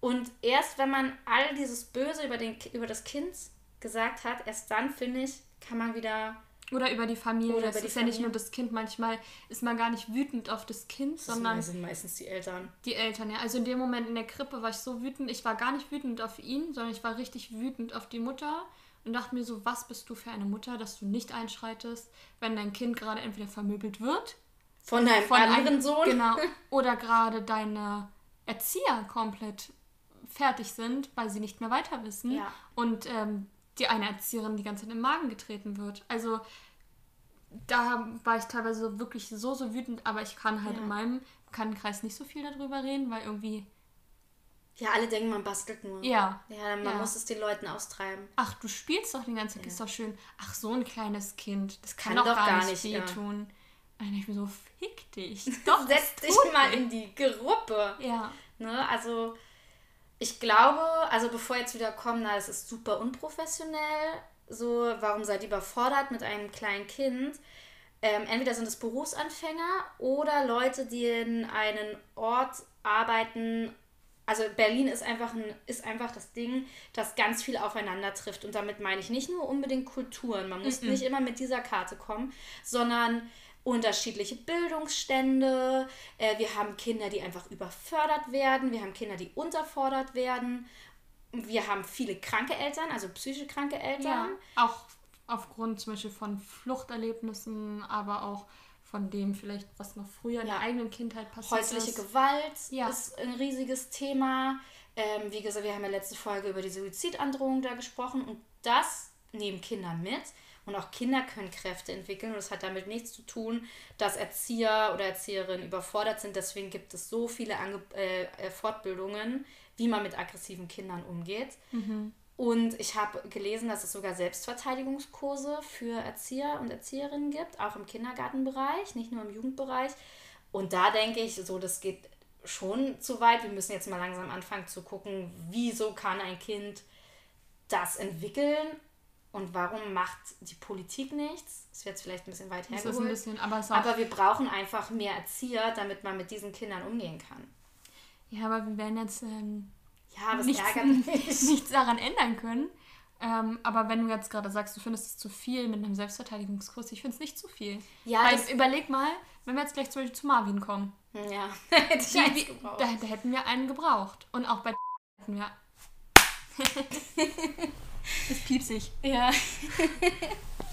Und erst wenn man all dieses Böse über, den, über das Kind gesagt hat, erst dann, finde ich, kann man wieder Oder über die Familie. Oder über die ist ja nicht Familie. nur das Kind. Manchmal ist man gar nicht wütend auf das Kind, sondern das sind meistens die Eltern. die Eltern. Ja. Also in dem Moment in der Krippe war ich so wütend. Ich war gar nicht wütend auf ihn, sondern ich war richtig wütend auf die Mutter und dachte mir so, was bist du für eine Mutter, dass du nicht einschreitest, wenn dein Kind gerade entweder vermöbelt wird Von deinem von anderen einem, Sohn. Genau. Oder gerade deine Erzieher komplett fertig sind, weil sie nicht mehr weiter wissen. Ja. Und ähm, die eine Erzieherin die ganze Zeit im Magen getreten wird. Also da war ich teilweise wirklich so, so wütend, aber ich kann halt Ja. in meinem Bekanntenkreis nicht so viel darüber reden, weil irgendwie, Ja, alle denken, man bastelt nur. ja. Ja, man Ja. muss es den Leuten austreiben. Ach, du spielst doch den ganzen Tag, ist doch schön. Ach, so ein kleines Kind, das kann, Kann doch, gar, gar nicht nicht, ja. wehtun. Und dann ich mir so, fick dich. Doch, Setz dich mal in die Gruppe. Ja. Ne? Also, ich glaube, also bevor jetzt wieder kommen, na, das ist super unprofessionell. So, warum seid ihr überfordert mit einem kleinen Kind? Ähm, entweder sind es Berufsanfänger oder Leute, die in einem Ort arbeiten. Also Berlin ist einfach, ein, ist einfach das Ding, das ganz viel aufeinander trifft. Und damit meine ich nicht nur unbedingt Kulturen. Man muss nicht immer mit dieser Karte kommen, sondern unterschiedliche Bildungsstände. Äh, wir haben Kinder, die einfach überfördert werden. Wir haben Kinder, die unterfordert werden. Wir haben viele kranke Eltern, also psychisch kranke Ja, Eltern. auch aufgrund zum Beispiel von Fluchterlebnissen, aber auch von dem vielleicht, was noch früher in Ja. der eigenen Kindheit passiert Häusliche ist. Gewalt Ja. ist ein riesiges Thema. Ähm, wie gesagt, wir haben ja letzte Folge über die Suizidandrohung da gesprochen und das nehmen Kinder mit. Und auch Kinder können Kräfte entwickeln und das hat damit nichts zu tun, dass Erzieher oder Erzieherinnen überfordert sind. Deswegen gibt es so viele Ange äh, äh, Fortbildungen, wie man mit aggressiven Kindern umgeht. Und ich habe gelesen, dass es sogar Selbstverteidigungskurse für Erzieher und Erzieherinnen gibt, auch im Kindergartenbereich, nicht nur im Jugendbereich. Und da denke ich, so, das geht schon zu weit. Wir müssen jetzt mal langsam anfangen zu gucken, wieso kann ein Kind das entwickeln und warum macht die Politik nichts? Das wird jetzt vielleicht ein bisschen weit Das ist ein hergeholt. bisschen, aber es Aber wir brauchen einfach mehr Erzieher, damit man mit diesen Kindern umgehen kann. ja, aber wir werden jetzt ähm, Ja, nichts, nichts daran ändern können. Ähm, aber wenn du jetzt gerade sagst, du findest es zu viel mit einem Selbstverteidigungskurs, ich finde es nicht zu viel. Ja, Weil überleg mal, wenn wir jetzt gleich zum Beispiel zu Marvin kommen, Ja, hätte ich wie, gebraucht. da, da hätten wir einen gebraucht. Und auch bei hätten wir. Ist piepsig. Ja.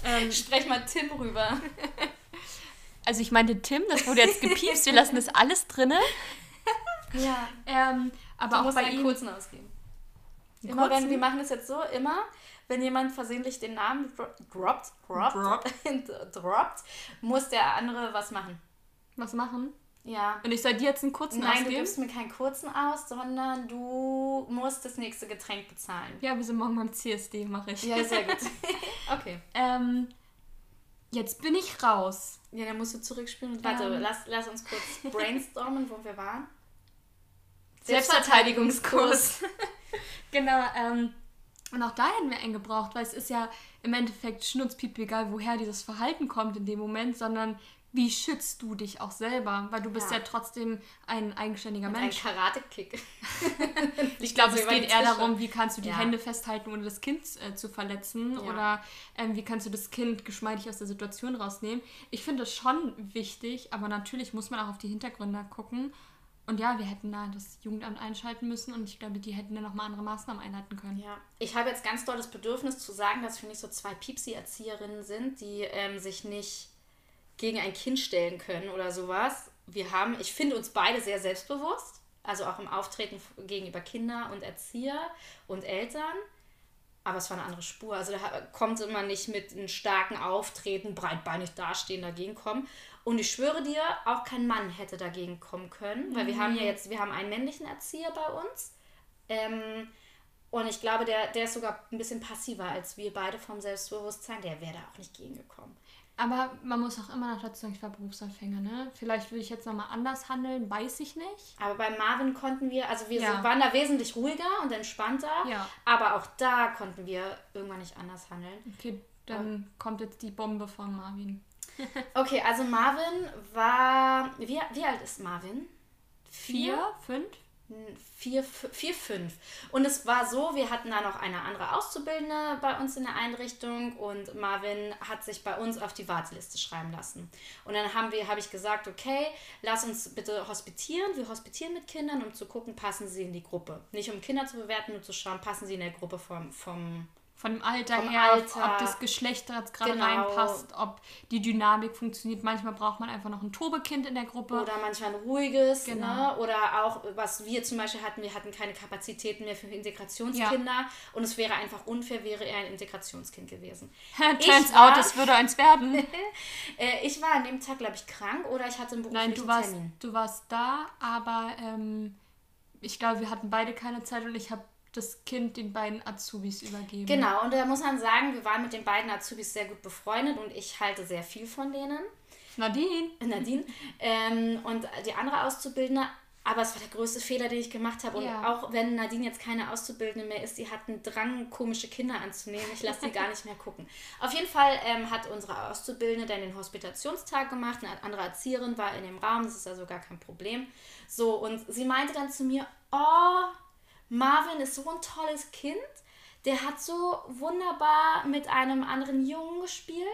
Ähm, Sprech mal Tim rüber. also ich meinte Tim, das wurde jetzt gepiepst, wir lassen das alles drinne. Ja. Ähm, aber Du auch bei einen ihm. kurzen ausgeben. Einen Immer wenn, kurzen? wir machen es jetzt so, immer, wenn jemand versehentlich den Namen dro droppt, Droppt. droppt, muss der andere was machen. Was machen? Ja. Und ich soll dir jetzt einen kurzen Nein, du ausgeben? gibst mir keinen kurzen aus, sondern du musst das nächste Getränk bezahlen. Ja, wir sind morgen beim CSD, mache ich. Ja, sehr gut. okay. Ähm, jetzt bin ich raus. Ja, dann musst du zurückspielen. Und warte, Ähm. lass, lass uns kurz brainstormen, wo wir waren. Selbstverteidigungskurs. genau, ähm, und auch da hätten wir einen gebraucht, weil es ist ja im Endeffekt schnurzpiep egal, woher dieses Verhalten kommt in dem Moment, sondern wie schützt du dich auch selber? Weil du bist ja, ja trotzdem ein eigenständiger Mit Mensch. Ein Karate-Kick. ich glaube, es geht eher darum, wie kannst du die ja. Hände festhalten, ohne das Kind äh, zu verletzen. Ja. Oder ähm, wie kannst du das Kind geschmeidig aus der Situation rausnehmen. Ich finde das schon wichtig, aber natürlich muss man auch auf die Hintergründe gucken. Und ja, wir hätten da das Jugendamt einschalten müssen und ich glaube, die hätten dann nochmal andere Maßnahmen einhalten können. Ja, ich habe jetzt ganz doll das Bedürfnis zu sagen, dass für mich so zwei Piepsi-Erzieherinnen sind, die ähm, sich nicht gegen ein Kind stellen können oder sowas. Wir haben, ich finde uns beide sehr selbstbewusst, also auch im Auftreten gegenüber Kinder und Erzieher und Eltern. Aber es war eine andere Spur. Also da kommt immer nicht mit einem starken Auftreten, breitbeinig dastehen, dagegen kommen. Und ich schwöre dir, auch kein Mann hätte dagegen kommen können, weil mhm. wir haben ja mhm. jetzt, wir haben einen männlichen Erzieher bei uns. Ähm, und ich glaube, der, der ist sogar ein bisschen passiver als wir beide vom Selbstbewusstsein. Der wäre da auch nicht gegengekommen. Aber man muss auch immer noch dazu sagen, ich war Berufsanfänger, ne? Vielleicht würde ich jetzt nochmal anders handeln, weiß ich nicht. Aber bei Marvin konnten wir, also wir ja. waren da wesentlich ruhiger und entspannter. Ja. Aber auch da konnten wir irgendwann nicht anders handeln. Okay, dann oh. kommt jetzt die Bombe von Marvin. okay, also Marvin war. Wie, wie alt ist Marvin? Vier? Vier fünf? Vier, vier, fünf. Und es war so, wir hatten da noch eine andere Auszubildende bei uns in der Einrichtung und Marvin hat sich bei uns auf die Warteliste schreiben lassen. Und dann haben wir, habe ich gesagt, okay, lass uns bitte hospitieren. Wir hospitieren mit Kindern, um zu gucken, passen sie in die Gruppe. Nicht um Kinder zu bewerten, nur zu schauen, passen sie in der Gruppe vom, vom von dem Alter Vom her, Alter. ob das Geschlecht gerade genau. reinpasst, ob die Dynamik funktioniert. Manchmal braucht man einfach noch ein Tobekind in der Gruppe. Oder manchmal ein ruhiges. Genau. Ne? Oder auch, was wir zum Beispiel hatten, wir hatten keine Kapazitäten mehr für Integrationskinder. Ja. Und es wäre einfach unfair, wäre er ein Integrationskind gewesen. Turns out, es würde eins werden. Äh, ich war an dem Tag, glaube ich, krank oder ich hatte einen beruflichen Nein, du warst, Termin. du warst da, aber ähm, ich glaube, wir hatten beide keine Zeit und ich habe das Kind den beiden Azubis übergeben. Genau, und da muss man sagen, wir waren mit den beiden Azubis sehr gut befreundet und ich halte sehr viel von denen. Nadine. Nadine. Ähm, und die andere Auszubildende. Aber es war der größte Fehler, den ich gemacht habe. Und ja. auch wenn Nadine jetzt keine Auszubildende mehr ist, die hat einen Drang, komische Kinder anzunehmen. Ich lasse sie gar nicht mehr gucken. Auf jeden Fall ähm, hat unsere Auszubildende dann den Hospitationstag gemacht. Eine andere Erzieherin war in dem Raum. Das ist also gar kein Problem. So, und sie meinte dann zu mir, oh, Marvin ist so ein tolles Kind. Der hat so wunderbar mit einem anderen Jungen gespielt.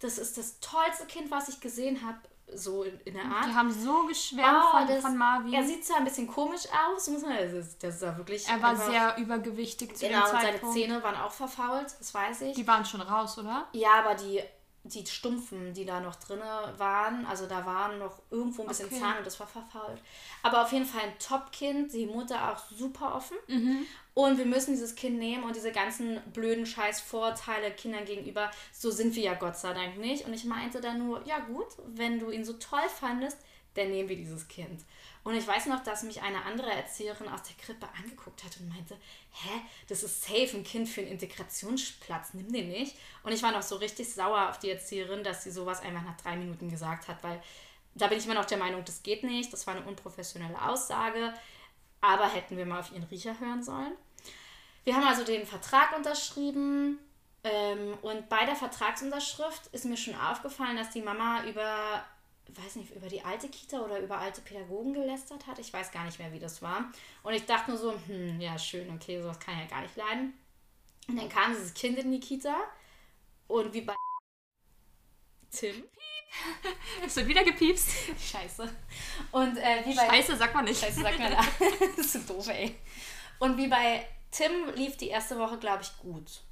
Das ist das tollste Kind, was ich gesehen habe, so in, in, der Art. Die haben so geschwärmt oh, von, das, von Marvin. Er sieht zwar ein bisschen komisch aus, muss man, das ist, das ist wirklich. Er war einfach, sehr übergewichtig zu genau, dem Zeitpunkt. Genau, seine Zähne waren auch verfault, das weiß ich. Die waren schon raus, oder? Ja, aber die die Stumpfen, die da noch drin waren, also da waren noch irgendwo ein bisschen okay. Zahn und das war verfault. Aber auf jeden Fall ein Top-Kind, die Mutter auch super offen. Mhm. Und wir müssen dieses Kind nehmen und diese ganzen blöden Scheiß-Vorteile Kindern gegenüber, so sind wir ja Gott sei Dank nicht. Und ich meinte dann nur, ja gut, wenn du ihn so toll fandest, dann nehmen wir dieses Kind. Und ich weiß noch, dass mich eine andere Erzieherin aus der Krippe angeguckt hat und meinte, hä, das ist safe, ein Kind für einen Integrationsplatz, nimm den nicht. Und ich war noch so richtig sauer auf die Erzieherin, dass sie sowas einfach nach drei Minuten gesagt hat, weil da bin ich immer noch der Meinung, das geht nicht, das war eine unprofessionelle Aussage, aber hätten wir mal auf ihren Riecher hören sollen. Wir haben also den Vertrag unterschrieben ähm, und bei der Vertragsunterschrift ist mir schon aufgefallen, dass die Mama über weiß nicht, über die alte Kita oder über alte Pädagogen gelästert hat. Ich weiß gar nicht mehr, wie das war. Und ich dachte nur so, hm, ja, schön, okay, sowas kann ich ja gar nicht leiden. Und dann kam dieses Kind in die Kita und wie bei Tim. Es wird wieder gepiepst. Scheiße. Und äh, wie bei. Scheiße, sag mal nicht. Scheiße, sag mal da. das ist so doof, ey. Und wie bei Tim lief die erste Woche, glaube ich, gut.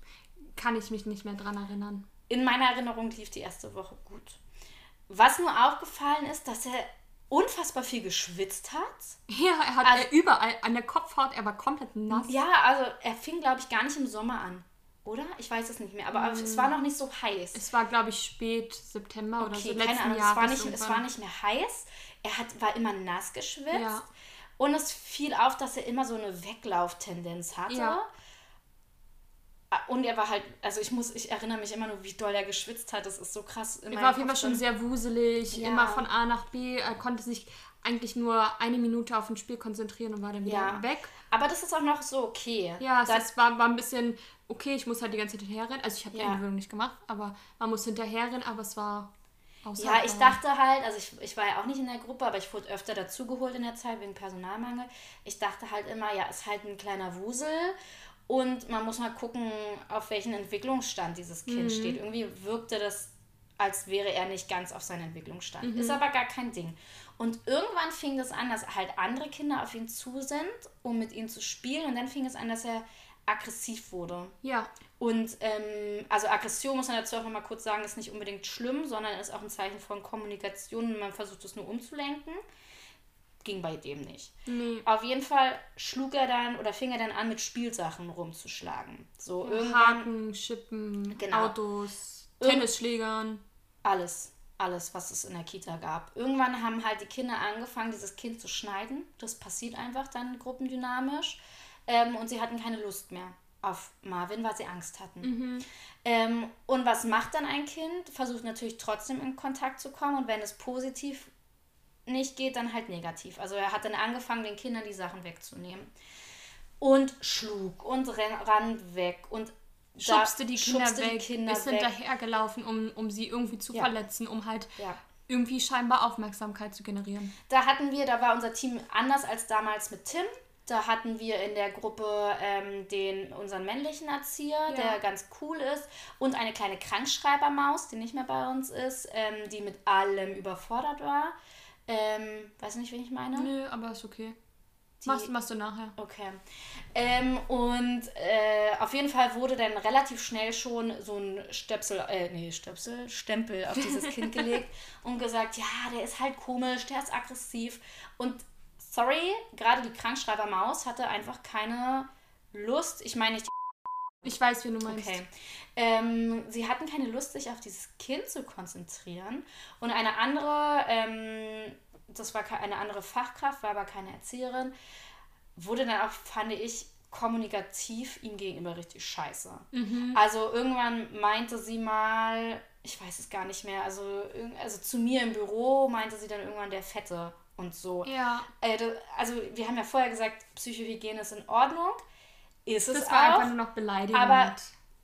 Kann ich mich nicht mehr dran erinnern. In meiner Erinnerung lief die erste Woche gut. Was nur aufgefallen ist, dass er unfassbar viel geschwitzt hat. Ja, er hat also, überall an der Kopfhaut, er war komplett nass. Ja, also er fing, glaube ich, gar nicht im Sommer an. Oder? Ich weiß es nicht mehr, aber mm. es war noch nicht so heiß. Es war, glaube ich, spät September okay, oder so keine Ahnung, Es war, nicht, es war nicht mehr heiß. Er hat, war immer nass geschwitzt. Ja. Und es fiel auf, dass er immer so eine Weglauftendenz hatte. Ja. Ah, und er war halt, also ich muss, ich erinnere mich immer nur, wie doll er geschwitzt hat. Das ist so krass. Er war auf jeden Fall schon sehr wuselig, ja. immer von A nach B. Er konnte sich eigentlich nur eine Minute auf ein Spiel konzentrieren und war dann wieder ja. weg. Aber das ist auch noch so okay. Ja, das, das war, war ein bisschen okay. Ich muss halt die ganze Zeit hinterherrennen. Also ich habe die ja. Eingewöhnung nicht gemacht, aber man muss hinterherrennen, aber es war Ja, ich dachte halt, also ich, ich war ja auch nicht in der Gruppe, aber ich wurde öfter dazugeholt in der Zeit wegen Personalmangel. Ich dachte halt immer, ja, ist halt ein kleiner Wusel und man muss mal gucken, auf welchen Entwicklungsstand dieses Kind mhm. steht. Irgendwie wirkte das, als wäre er nicht ganz auf seinen Entwicklungsstand. Mhm. Ist aber gar kein Ding. Und irgendwann fing das an, dass halt andere Kinder auf ihn zu sind, um mit ihm zu spielen. Und dann fing es an, dass er aggressiv wurde. Ja. Und ähm, also Aggression muss man dazu auch nochmal kurz sagen, ist nicht unbedingt schlimm, sondern ist auch ein Zeichen von Kommunikation und man versucht es nur umzulenken. Ging bei dem nicht. Nee. Auf jeden Fall schlug er dann oder fing er dann an, mit Spielsachen rumzuschlagen. So ja, Haken, Schippen, genau. Autos, Tennisschlägern. Alles alles, was es in der Kita gab. Irgendwann haben halt die Kinder angefangen, dieses Kind zu schneiden. Das passiert einfach dann gruppendynamisch. Ähm, und sie hatten keine Lust mehr auf Marvin, weil sie Angst hatten. Mhm. Ähm, und was macht dann ein Kind? Versucht natürlich trotzdem in Kontakt zu kommen und wenn es positiv nicht geht, dann halt negativ. Also er hat dann angefangen, den Kindern die Sachen wegzunehmen. Und schlug und ran weg und schubste die Kinder schubste weg, die Kinder ist hinterhergelaufen, um, um sie irgendwie zu ja. verletzen, um halt ja. irgendwie scheinbar Aufmerksamkeit zu generieren. Da hatten wir, da war unser Team anders als damals mit Tim. Da hatten wir in der Gruppe ähm, den, unseren männlichen Erzieher, ja. der ganz cool ist, und eine kleine Krankschreibermaus, die nicht mehr bei uns ist, ähm, die mit allem überfordert war. Ähm, weiß nicht, wen ich meine? Nö, aber ist okay. Die, machst, machst du nachher. Okay. Ähm, und äh, auf jeden Fall wurde dann relativ schnell schon so ein Stöpsel, äh, nee, Stöpsel, Stempel auf dieses Kind gelegt und gesagt, ja, der ist halt komisch, der ist aggressiv. Und sorry, gerade die Krankschreibermaus hatte einfach keine Lust, ich meine die ich weiß, wie du meinst. Okay. Ähm, sie hatten keine Lust, sich auf dieses Kind zu konzentrieren. Und eine andere ähm, das war eine andere Fachkraft, war aber keine Erzieherin, wurde dann auch, fand ich, kommunikativ ihm gegenüber richtig scheiße. Mhm. Also irgendwann meinte sie mal, ich weiß es gar nicht mehr, also, also zu mir im Büro meinte sie dann irgendwann der Fette und so. Ja. Äh, also wir haben ja vorher gesagt, Psychohygiene ist in Ordnung. Ist das es war auch, einfach nur noch beleidigend. Aber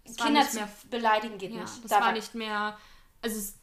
Kinder zu beleidigen geht ja, nicht. Das da war nicht mehr, also es,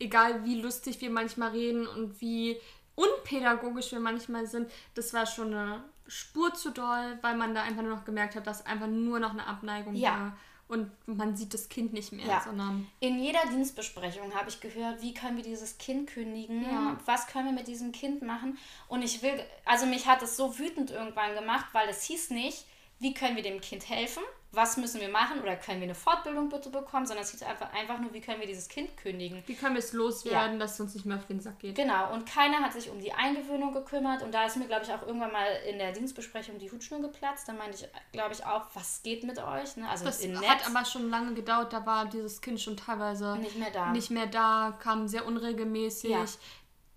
egal wie lustig wir manchmal reden und wie unpädagogisch wir manchmal sind, das war schon eine Spur zu doll, weil man da einfach nur noch gemerkt hat, dass einfach nur noch eine Abneigung ja. war. Und man sieht das Kind nicht mehr, ja. sondern. In jeder Dienstbesprechung habe ich gehört, wie können wir dieses Kind kündigen, ja. was können wir mit diesem Kind machen. Und ich will, also mich hat es so wütend irgendwann gemacht, weil es hieß nicht, wie können wir dem Kind helfen, was müssen wir machen oder können wir eine Fortbildung bitte bekommen, sondern es hieß einfach, einfach nur, wie können wir dieses Kind kündigen. Wie können wir es loswerden, ja. dass es uns nicht mehr auf den Sack geht. Genau, und keiner hat sich um die Eingewöhnung gekümmert und da ist mir, glaube ich, auch irgendwann mal in der Dienstbesprechung die Hutschnur geplatzt. Da meinte ich, glaube ich, auch, was geht mit euch? Ne? Also das hat aber schon lange gedauert, da war dieses Kind schon teilweise nicht mehr da, nicht mehr da kam sehr unregelmäßig. Ja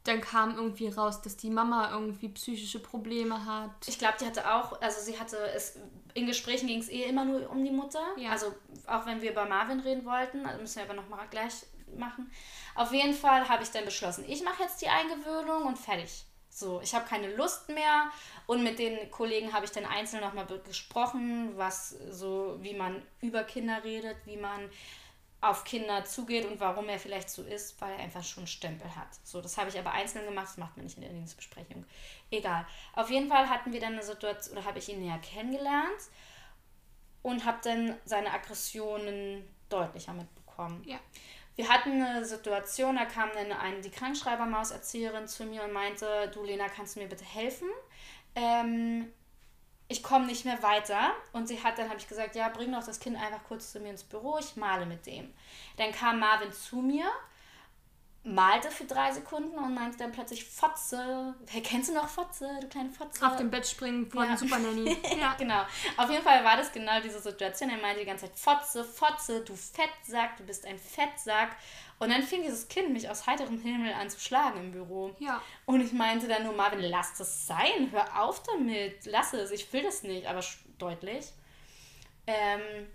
dann kam irgendwie raus, dass die Mama irgendwie psychische Probleme hat. Ich glaube, die hatte auch, also sie hatte es, in Gesprächen ging es eh immer nur um die Mutter. Ja. Also auch wenn wir über Marvin reden wollten, also müssen wir aber nochmal gleich machen. Auf jeden Fall habe ich dann beschlossen, ich mache jetzt die Eingewöhnung und fertig. So, ich habe keine Lust mehr und mit den Kollegen habe ich dann einzeln nochmal gesprochen, was so, wie man über Kinder redet, wie man auf Kinder zugeht und warum er vielleicht so ist, weil er einfach schon einen Stempel hat. So, das habe ich aber einzeln gemacht, das macht man nicht in der Dienstbesprechung. Egal. Auf jeden Fall hatten wir dann eine Situation, oder habe ich ihn näher kennengelernt und habe dann seine Aggressionen deutlicher mitbekommen. Ja. Wir hatten eine Situation, da kam dann eine, die Krankschreibermaus-Erzieherin zu mir und meinte, du Lena, kannst du mir bitte helfen? Ähm, ich komme nicht mehr weiter. Und sie hat dann, habe ich gesagt, ja, bring doch das Kind einfach kurz zu mir ins Büro, ich male mit dem. Dann kam Marvin zu mir, malte für drei Sekunden und meinte dann plötzlich Fotze. Wer kennst du noch Fotze, du kleine Fotze? Auf dem Bett springen von ja. Super Nanny. ja, genau. Auf jeden Fall war das genau diese Situation. Er meinte die ganze Zeit Fotze, Fotze, du Fettsack, du bist ein Fettsack. Und dann fing dieses Kind mich aus heiterem Himmel an zu schlagen im Büro. Ja. Und ich meinte dann nur, Marvin, lass das sein, hör auf damit, lass es, ich will das nicht, aber deutlich. Ähm,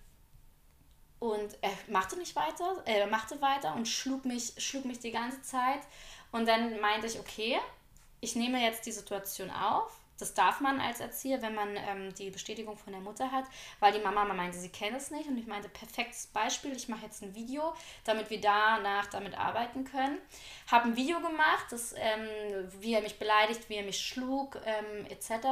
und er machte nicht weiter, er machte weiter und schlug mich, schlug mich die ganze Zeit. Und dann meinte ich, okay, ich nehme jetzt die Situation auf, Das darf man als Erzieher, wenn man ähm, die Bestätigung von der Mutter hat, weil die Mama meinte, sie kennt es nicht und ich meinte, perfektes Beispiel, ich mache jetzt ein Video, damit wir danach damit arbeiten können. Habe ein Video gemacht, das, ähm, wie er mich beleidigt, wie er mich schlug, ähm, etc.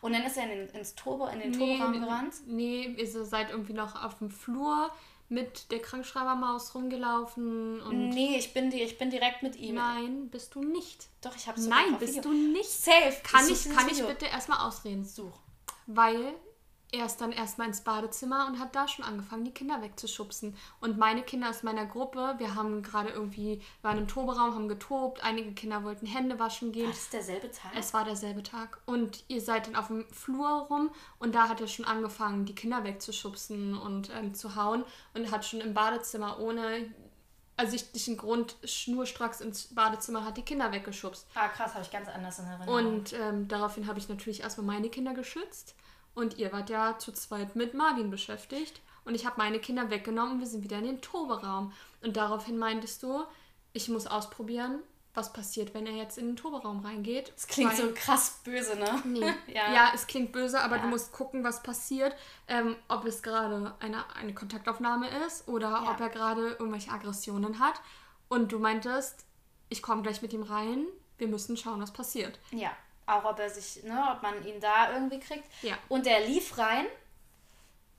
Und dann ist er in, ins Turbo, in den Nee, Turboraum gerannt. Nee, ihr seid irgendwie noch auf dem Flur mit der Krankschreibermaus rumgelaufen und. Nee, ich bin, die, ich bin direkt mit ihm. Nein, bist du nicht. Doch, ich habe Nein, bist du nicht. Safe. Kann ich, kann ich Video. bitte erstmal ausreden? Such. Weil er ist dann erstmal ins Badezimmer und hat da schon angefangen, die Kinder wegzuschubsen. Und meine Kinder aus meiner Gruppe, wir haben gerade irgendwie, waren im Toberaum, haben getobt, einige Kinder wollten Hände waschen gehen. War das derselbe Tag? Es war derselbe Tag. Und ihr seid dann auf dem Flur rum und da hat er schon angefangen, die Kinder wegzuschubsen und ähm, zu hauen. Und hat schon im Badezimmer ohne ersichtlichen Grund schnurstracks ins Badezimmer hat die Kinder weggeschubst. ah, krass, habe ich ganz anders in Erinnerung. Und ähm, daraufhin habe ich natürlich erstmal meine Kinder geschützt. Und ihr wart ja zu zweit mit Marvin beschäftigt. Und ich habe meine Kinder weggenommen und wir sind wieder in den Toberaum. Und daraufhin meintest du, ich muss ausprobieren, was passiert, wenn er jetzt in den Toberaum reingeht. das klingt Weil- so krass böse, ne? Nee. Ja. ja. es klingt böse, aber Ja. du musst gucken, was passiert. Ähm, ob es gerade eine, eine Kontaktaufnahme ist oder Ja. ob er gerade irgendwelche Aggressionen hat. Und du meintest, ich komme gleich mit ihm rein, wir müssen schauen, was passiert. Ja, auch ob er sich, ne, ob man ihn da irgendwie kriegt. Ja. Und der lief rein,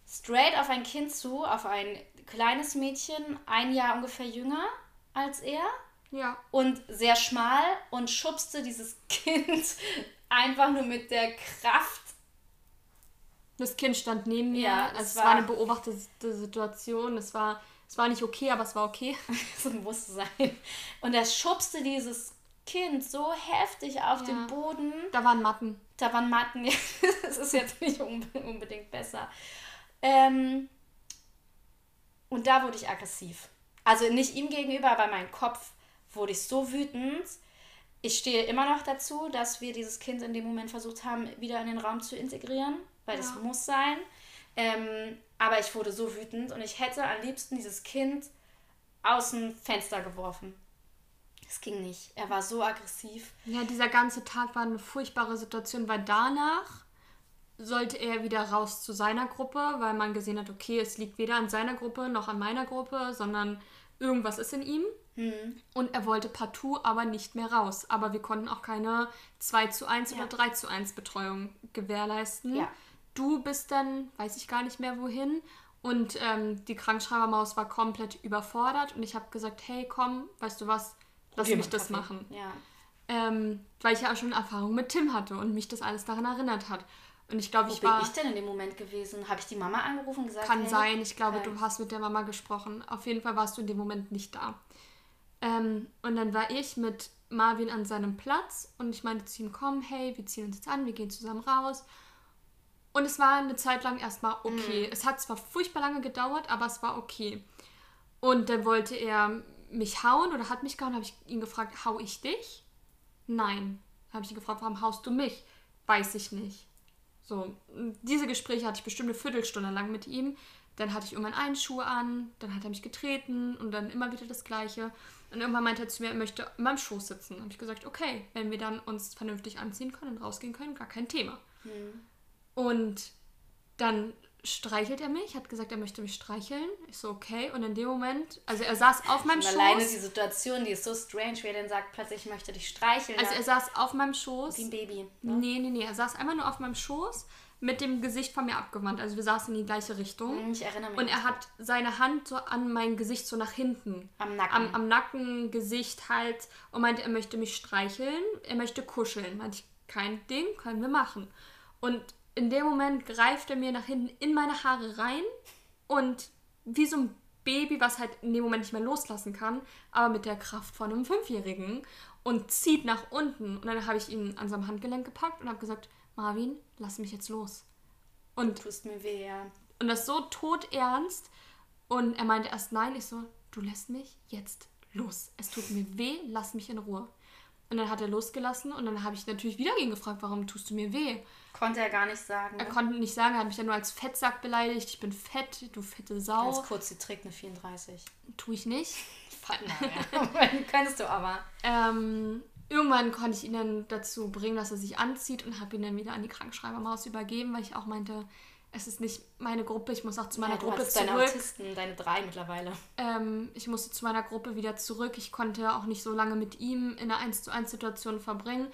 straight auf ein Kind zu, auf ein kleines Mädchen, ein Jahr ungefähr jünger als er Ja. und sehr schmal und schubste dieses Kind einfach nur mit der Kraft. Das Kind stand neben mir. Ja, also es es war- war eine beobachtete Situation. Es war, es war nicht okay, aber es war okay. so musste sein. Und er schubste dieses Kind so heftig auf Ja. den Boden. Da waren Matten. Da waren Matten. das ist jetzt nicht unbe- unbedingt besser. Ähm, und da wurde ich aggressiv. Also nicht ihm gegenüber, aber mein Kopf wurde ich so wütend. Ich stehe immer noch dazu, dass wir dieses Kind in dem Moment versucht haben, wieder in den Raum zu integrieren, weil das Ja. muss sein. Ähm, aber ich wurde so wütend und ich hätte am liebsten dieses Kind aus dem Fenster geworfen. Es ging nicht. Er war so aggressiv. Ja, dieser ganze Tag war eine furchtbare Situation, weil danach sollte er wieder raus zu seiner Gruppe, weil man gesehen hat, okay, es liegt weder an seiner Gruppe noch an meiner Gruppe, sondern irgendwas ist in ihm. Hm. Und er wollte partout aber nicht mehr raus. Aber wir konnten auch keine 2 zu 1 Ja. oder 3 zu 1 Betreuung gewährleisten. Ja. Du bist dann, weiß ich gar nicht mehr wohin. Und ähm, die Krankschreibermaus war komplett überfordert. Und ich habe gesagt, hey, komm, weißt du was, lass mich das Kaffee. machen. Ja. Ähm, weil ich ja auch schon Erfahrung mit Tim hatte und mich das alles daran erinnert hat. Und ich glaube, Wo ich bin war. ich denn in dem Moment gewesen? Habe ich die Mama angerufen und gesagt, Kann hey, sein, ich glaube, okay. du hast mit der Mama gesprochen. Auf jeden Fall warst du in dem Moment nicht da. Ähm, und dann war ich mit Marvin an seinem Platz und ich meinte zu ihm, komm, hey, wir ziehen uns jetzt an, wir gehen zusammen raus. Und es war eine Zeit lang erstmal okay. Es hat zwar furchtbar lange gedauert, aber es war okay. Und dann wollte er mich hauen oder hat mich gehauen, habe ich ihn gefragt, hau ich dich? Nein. Habe ich ihn gefragt, warum haust du mich? Weiß ich nicht. So, diese Gespräche hatte ich bestimmt eine Viertelstunde lang mit ihm. Dann hatte ich irgendwann einen Schuh an, dann hat er mich getreten und dann immer wieder das Gleiche. Und irgendwann meinte er zu mir, er möchte in meinem Schoß sitzen. habe ich gesagt, okay, wenn wir dann uns vernünftig anziehen können und rausgehen können, gar kein Thema. Und dann streichelt er mich, hat gesagt, er möchte mich streicheln. Ich so, okay. Und in dem Moment, also er saß auf meinem Und alleine die Schoß. Situation, die ist so strange, wie er dann sagt, plötzlich ich möchte dich streicheln. Also ja, er saß auf meinem Schoß. wie ein Baby. Ne? Nee, nee, nee. Er saß einfach nur auf meinem Schoß mit dem Gesicht von mir abgewandt. Also wir saßen in die gleiche Richtung. Ich erinnere mich. Und er hat seine Hand so an mein Gesicht so nach hinten. Am Nacken. Am, am Nacken, Gesicht, Hals. Und meinte, er möchte mich streicheln. Er möchte kuscheln. Meinte ich, kein Ding, können wir machen. Und in dem Moment greift er mir nach hinten in meine Haare rein. Und wie so ein Baby, was halt in dem Moment nicht mehr loslassen kann, aber mit der Kraft von einem Fünfjährigen. Und zieht nach unten. Und dann habe ich ihn an seinem Handgelenk gepackt und habe gesagt, Marvin, lass mich jetzt los. Und tust mir weh, ja. und das so todernst. Und er meinte erst nein. Ich so, du lässt mich jetzt los. Es tut mir weh, lass mich in Ruhe. Und dann hat er losgelassen und dann habe ich natürlich wieder ihn gefragt, warum tust du mir weh? Konnte er gar nicht sagen. Er Ne? konnte nicht sagen, er hat mich dann nur als Fettsack beleidigt. Ich bin fett, du fette Sau. Ganz kurz, sie trägt eine 34. Tu ich nicht. Naja, könntest du aber. Ähm, irgendwann konnte ich ihn dann dazu bringen, dass er sich anzieht und habe ihn dann wieder an die Krankenschreibermaus übergeben, weil ich auch meinte, es ist nicht meine Gruppe, ich muss auch zu meiner ja, Gruppe zurück. Deine Autisten, deine drei mittlerweile. Ähm, ich musste zu meiner Gruppe wieder zurück. Ich konnte auch nicht so lange mit ihm in einer 1 zu 1 Situation verbringen.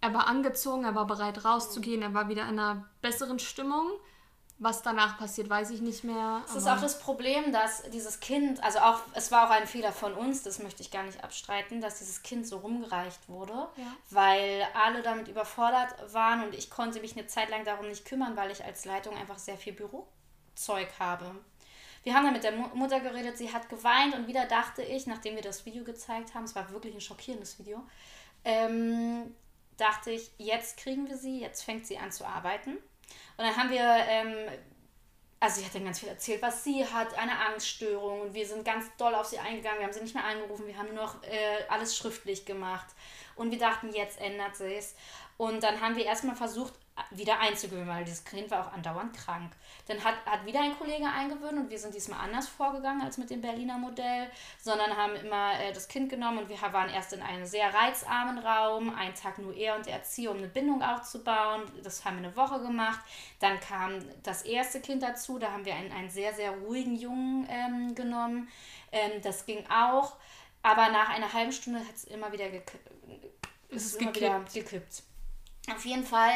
Er war angezogen, er war bereit rauszugehen, er war wieder in einer besseren Stimmung. Was danach passiert, weiß ich nicht mehr. Es ist auch das Problem, dass dieses Kind, also auch, es war auch ein Fehler von uns, das möchte ich gar nicht abstreiten, dass dieses Kind so rumgereicht wurde, ja. weil alle damit überfordert waren und ich konnte mich eine Zeit lang darum nicht kümmern, weil ich als Leitung einfach sehr viel Bürozeug habe. Wir haben dann mit der Mutter geredet, sie hat geweint und wieder dachte ich, nachdem wir das Video gezeigt haben, es war wirklich ein schockierendes Video, ähm, dachte ich, jetzt kriegen wir sie, jetzt fängt sie an zu arbeiten und dann haben wir, ähm, also sie hat dann ganz viel erzählt, was sie hat, eine Angststörung. Und wir sind ganz doll auf sie eingegangen. Wir haben sie nicht mehr angerufen, wir haben nur noch äh, alles schriftlich gemacht. Und wir dachten, jetzt ändert sich's. Und dann haben wir erstmal versucht, wieder einzugewöhnen, weil dieses Kind war auch andauernd krank. Dann hat, hat wieder ein Kollege eingewöhnt und wir sind diesmal anders vorgegangen als mit dem Berliner Modell, sondern haben immer äh, das Kind genommen und wir waren erst in einem sehr reizarmen Raum, einen Tag nur er und der Erzieher, um eine Bindung aufzubauen. Das haben wir eine Woche gemacht. Dann kam das erste Kind dazu, da haben wir einen, einen sehr, sehr ruhigen Jungen ähm, genommen. Ähm, das ging auch, aber nach einer halben Stunde hat es immer wieder gekippt. Es ist gekippt. Auf jeden Fall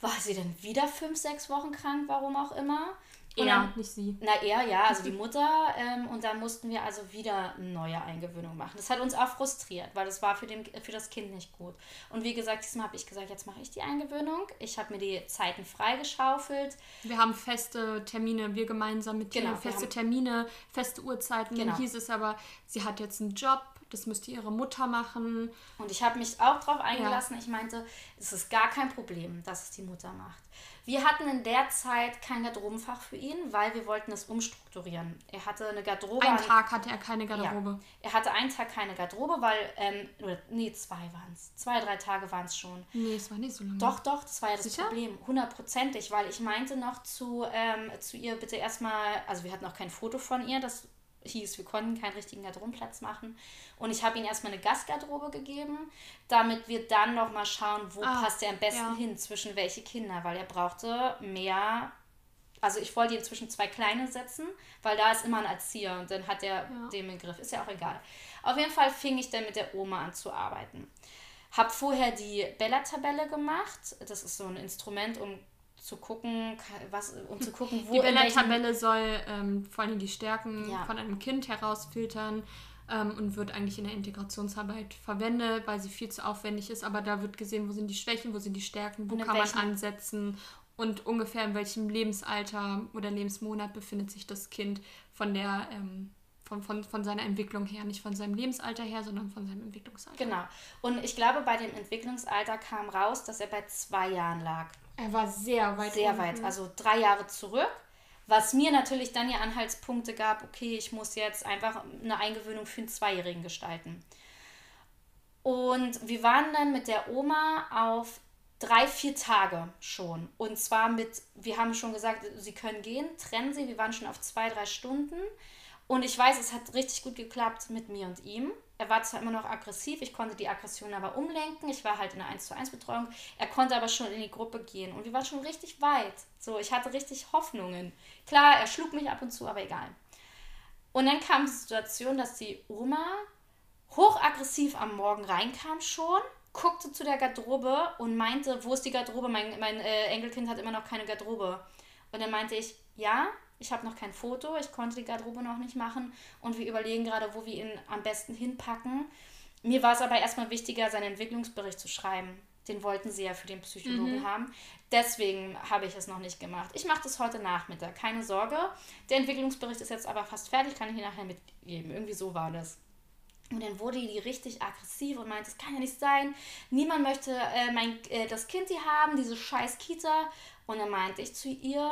war sie dann wieder fünf, sechs Wochen krank, warum auch immer. Und er, dann, nicht sie. Na, er, ja, also die Mutter. Ähm, und dann mussten wir also wieder eine neue Eingewöhnung machen. Das hat uns auch frustriert, weil das war für, den, für das Kind nicht gut. Und wie gesagt, diesmal habe ich gesagt, jetzt mache ich die Eingewöhnung. Ich habe mir die Zeiten freigeschaufelt. Wir haben feste Termine, wir gemeinsam mit genau, feste Termine, feste Uhrzeiten. Genau. Dann hieß es aber, sie hat jetzt einen Job, das müsste ihre Mutter machen. Und ich habe mich auch darauf eingelassen. Ja. Ich meinte, es ist gar kein Problem, dass es die Mutter macht. Wir hatten in der Zeit kein Garderobenfach für ihn, weil wir wollten es umstrukturieren. Er hatte eine Garderobe. Einen Tag hatte er keine Garderobe. Ja, er hatte einen Tag keine Garderobe, weil, ähm, oder, nee, zwei waren es. Zwei, drei Tage waren es schon. Nee, es war nicht so lange. Doch, doch, das war ja das Sicher? Problem. Hundertprozentig, weil ich meinte noch zu, ähm, zu ihr, bitte erstmal, also wir hatten auch kein Foto von ihr, das hieß, wir konnten keinen richtigen Garderobenplatz machen. Und ich habe ihm erstmal eine Gastgarderobe gegeben, damit wir dann nochmal schauen, wo ah, passt er am besten ja. hin, zwischen welche Kinder, weil er brauchte mehr. Also ich wollte ihn zwischen zwei Kleine setzen, weil da ist immer ein Erzieher und dann hat er ja. den Begriff. Ist ja auch egal. Auf jeden Fall fing ich dann mit der Oma an zu arbeiten. Habe vorher die Bella-Tabelle gemacht. Das ist so ein Instrument, um zu gucken, was, um zu gucken, wo. Die Bella-Tabelle soll ähm, vor allem die Stärken ja. von einem Kind herausfiltern ähm, und wird eigentlich in der Integrationsarbeit verwendet, weil sie viel zu aufwendig ist. Aber da wird gesehen, wo sind die Schwächen, wo sind die Stärken, wo kann man ansetzen und ungefähr in welchem Lebensalter oder Lebensmonat befindet sich das Kind von der ähm, von, von, von seiner Entwicklung her, nicht von seinem Lebensalter her, sondern von seinem Entwicklungsalter. Genau. Und ich glaube, bei dem Entwicklungsalter kam raus, dass er bei zwei Jahren lag. Er war sehr weit. Sehr unten. weit, also drei Jahre zurück. Was mir natürlich dann ja Anhaltspunkte gab, okay, ich muss jetzt einfach eine Eingewöhnung für einen Zweijährigen gestalten. Und wir waren dann mit der Oma auf drei, vier Tage schon. Und zwar mit, wir haben schon gesagt, sie können gehen, trennen sie. Wir waren schon auf zwei, drei Stunden. Und ich weiß, es hat richtig gut geklappt mit mir und ihm. Er war zwar immer noch aggressiv, ich konnte die Aggression aber umlenken. Ich war halt in einer 1 zu 1 Betreuung. Er konnte aber schon in die Gruppe gehen und wir waren schon richtig weit. So, ich hatte richtig Hoffnungen. Klar, er schlug mich ab und zu, aber egal. Und dann kam die Situation, dass die Oma hochaggressiv am Morgen reinkam schon, guckte zu der Garderobe und meinte, wo ist die Garderobe? Mein, mein äh, Enkelkind hat immer noch keine Garderobe. Und dann meinte ich, ja, ich habe noch kein Foto, ich konnte die Garderobe noch nicht machen und wir überlegen gerade, wo wir ihn am besten hinpacken. Mir war es aber erstmal wichtiger, seinen Entwicklungsbericht zu schreiben. Den wollten sie ja für den Psychologen mhm. haben. Deswegen habe ich es noch nicht gemacht. Ich mache das heute Nachmittag, keine Sorge. Der Entwicklungsbericht ist jetzt aber fast fertig, kann ich Ihnen nachher mitgeben. Irgendwie so war das. Und dann wurde die richtig aggressiv und meinte, es kann ja nicht sein. Niemand möchte äh, mein, äh, das Kind hier haben, diese scheiß Kita. Und dann meinte ich zu ihr,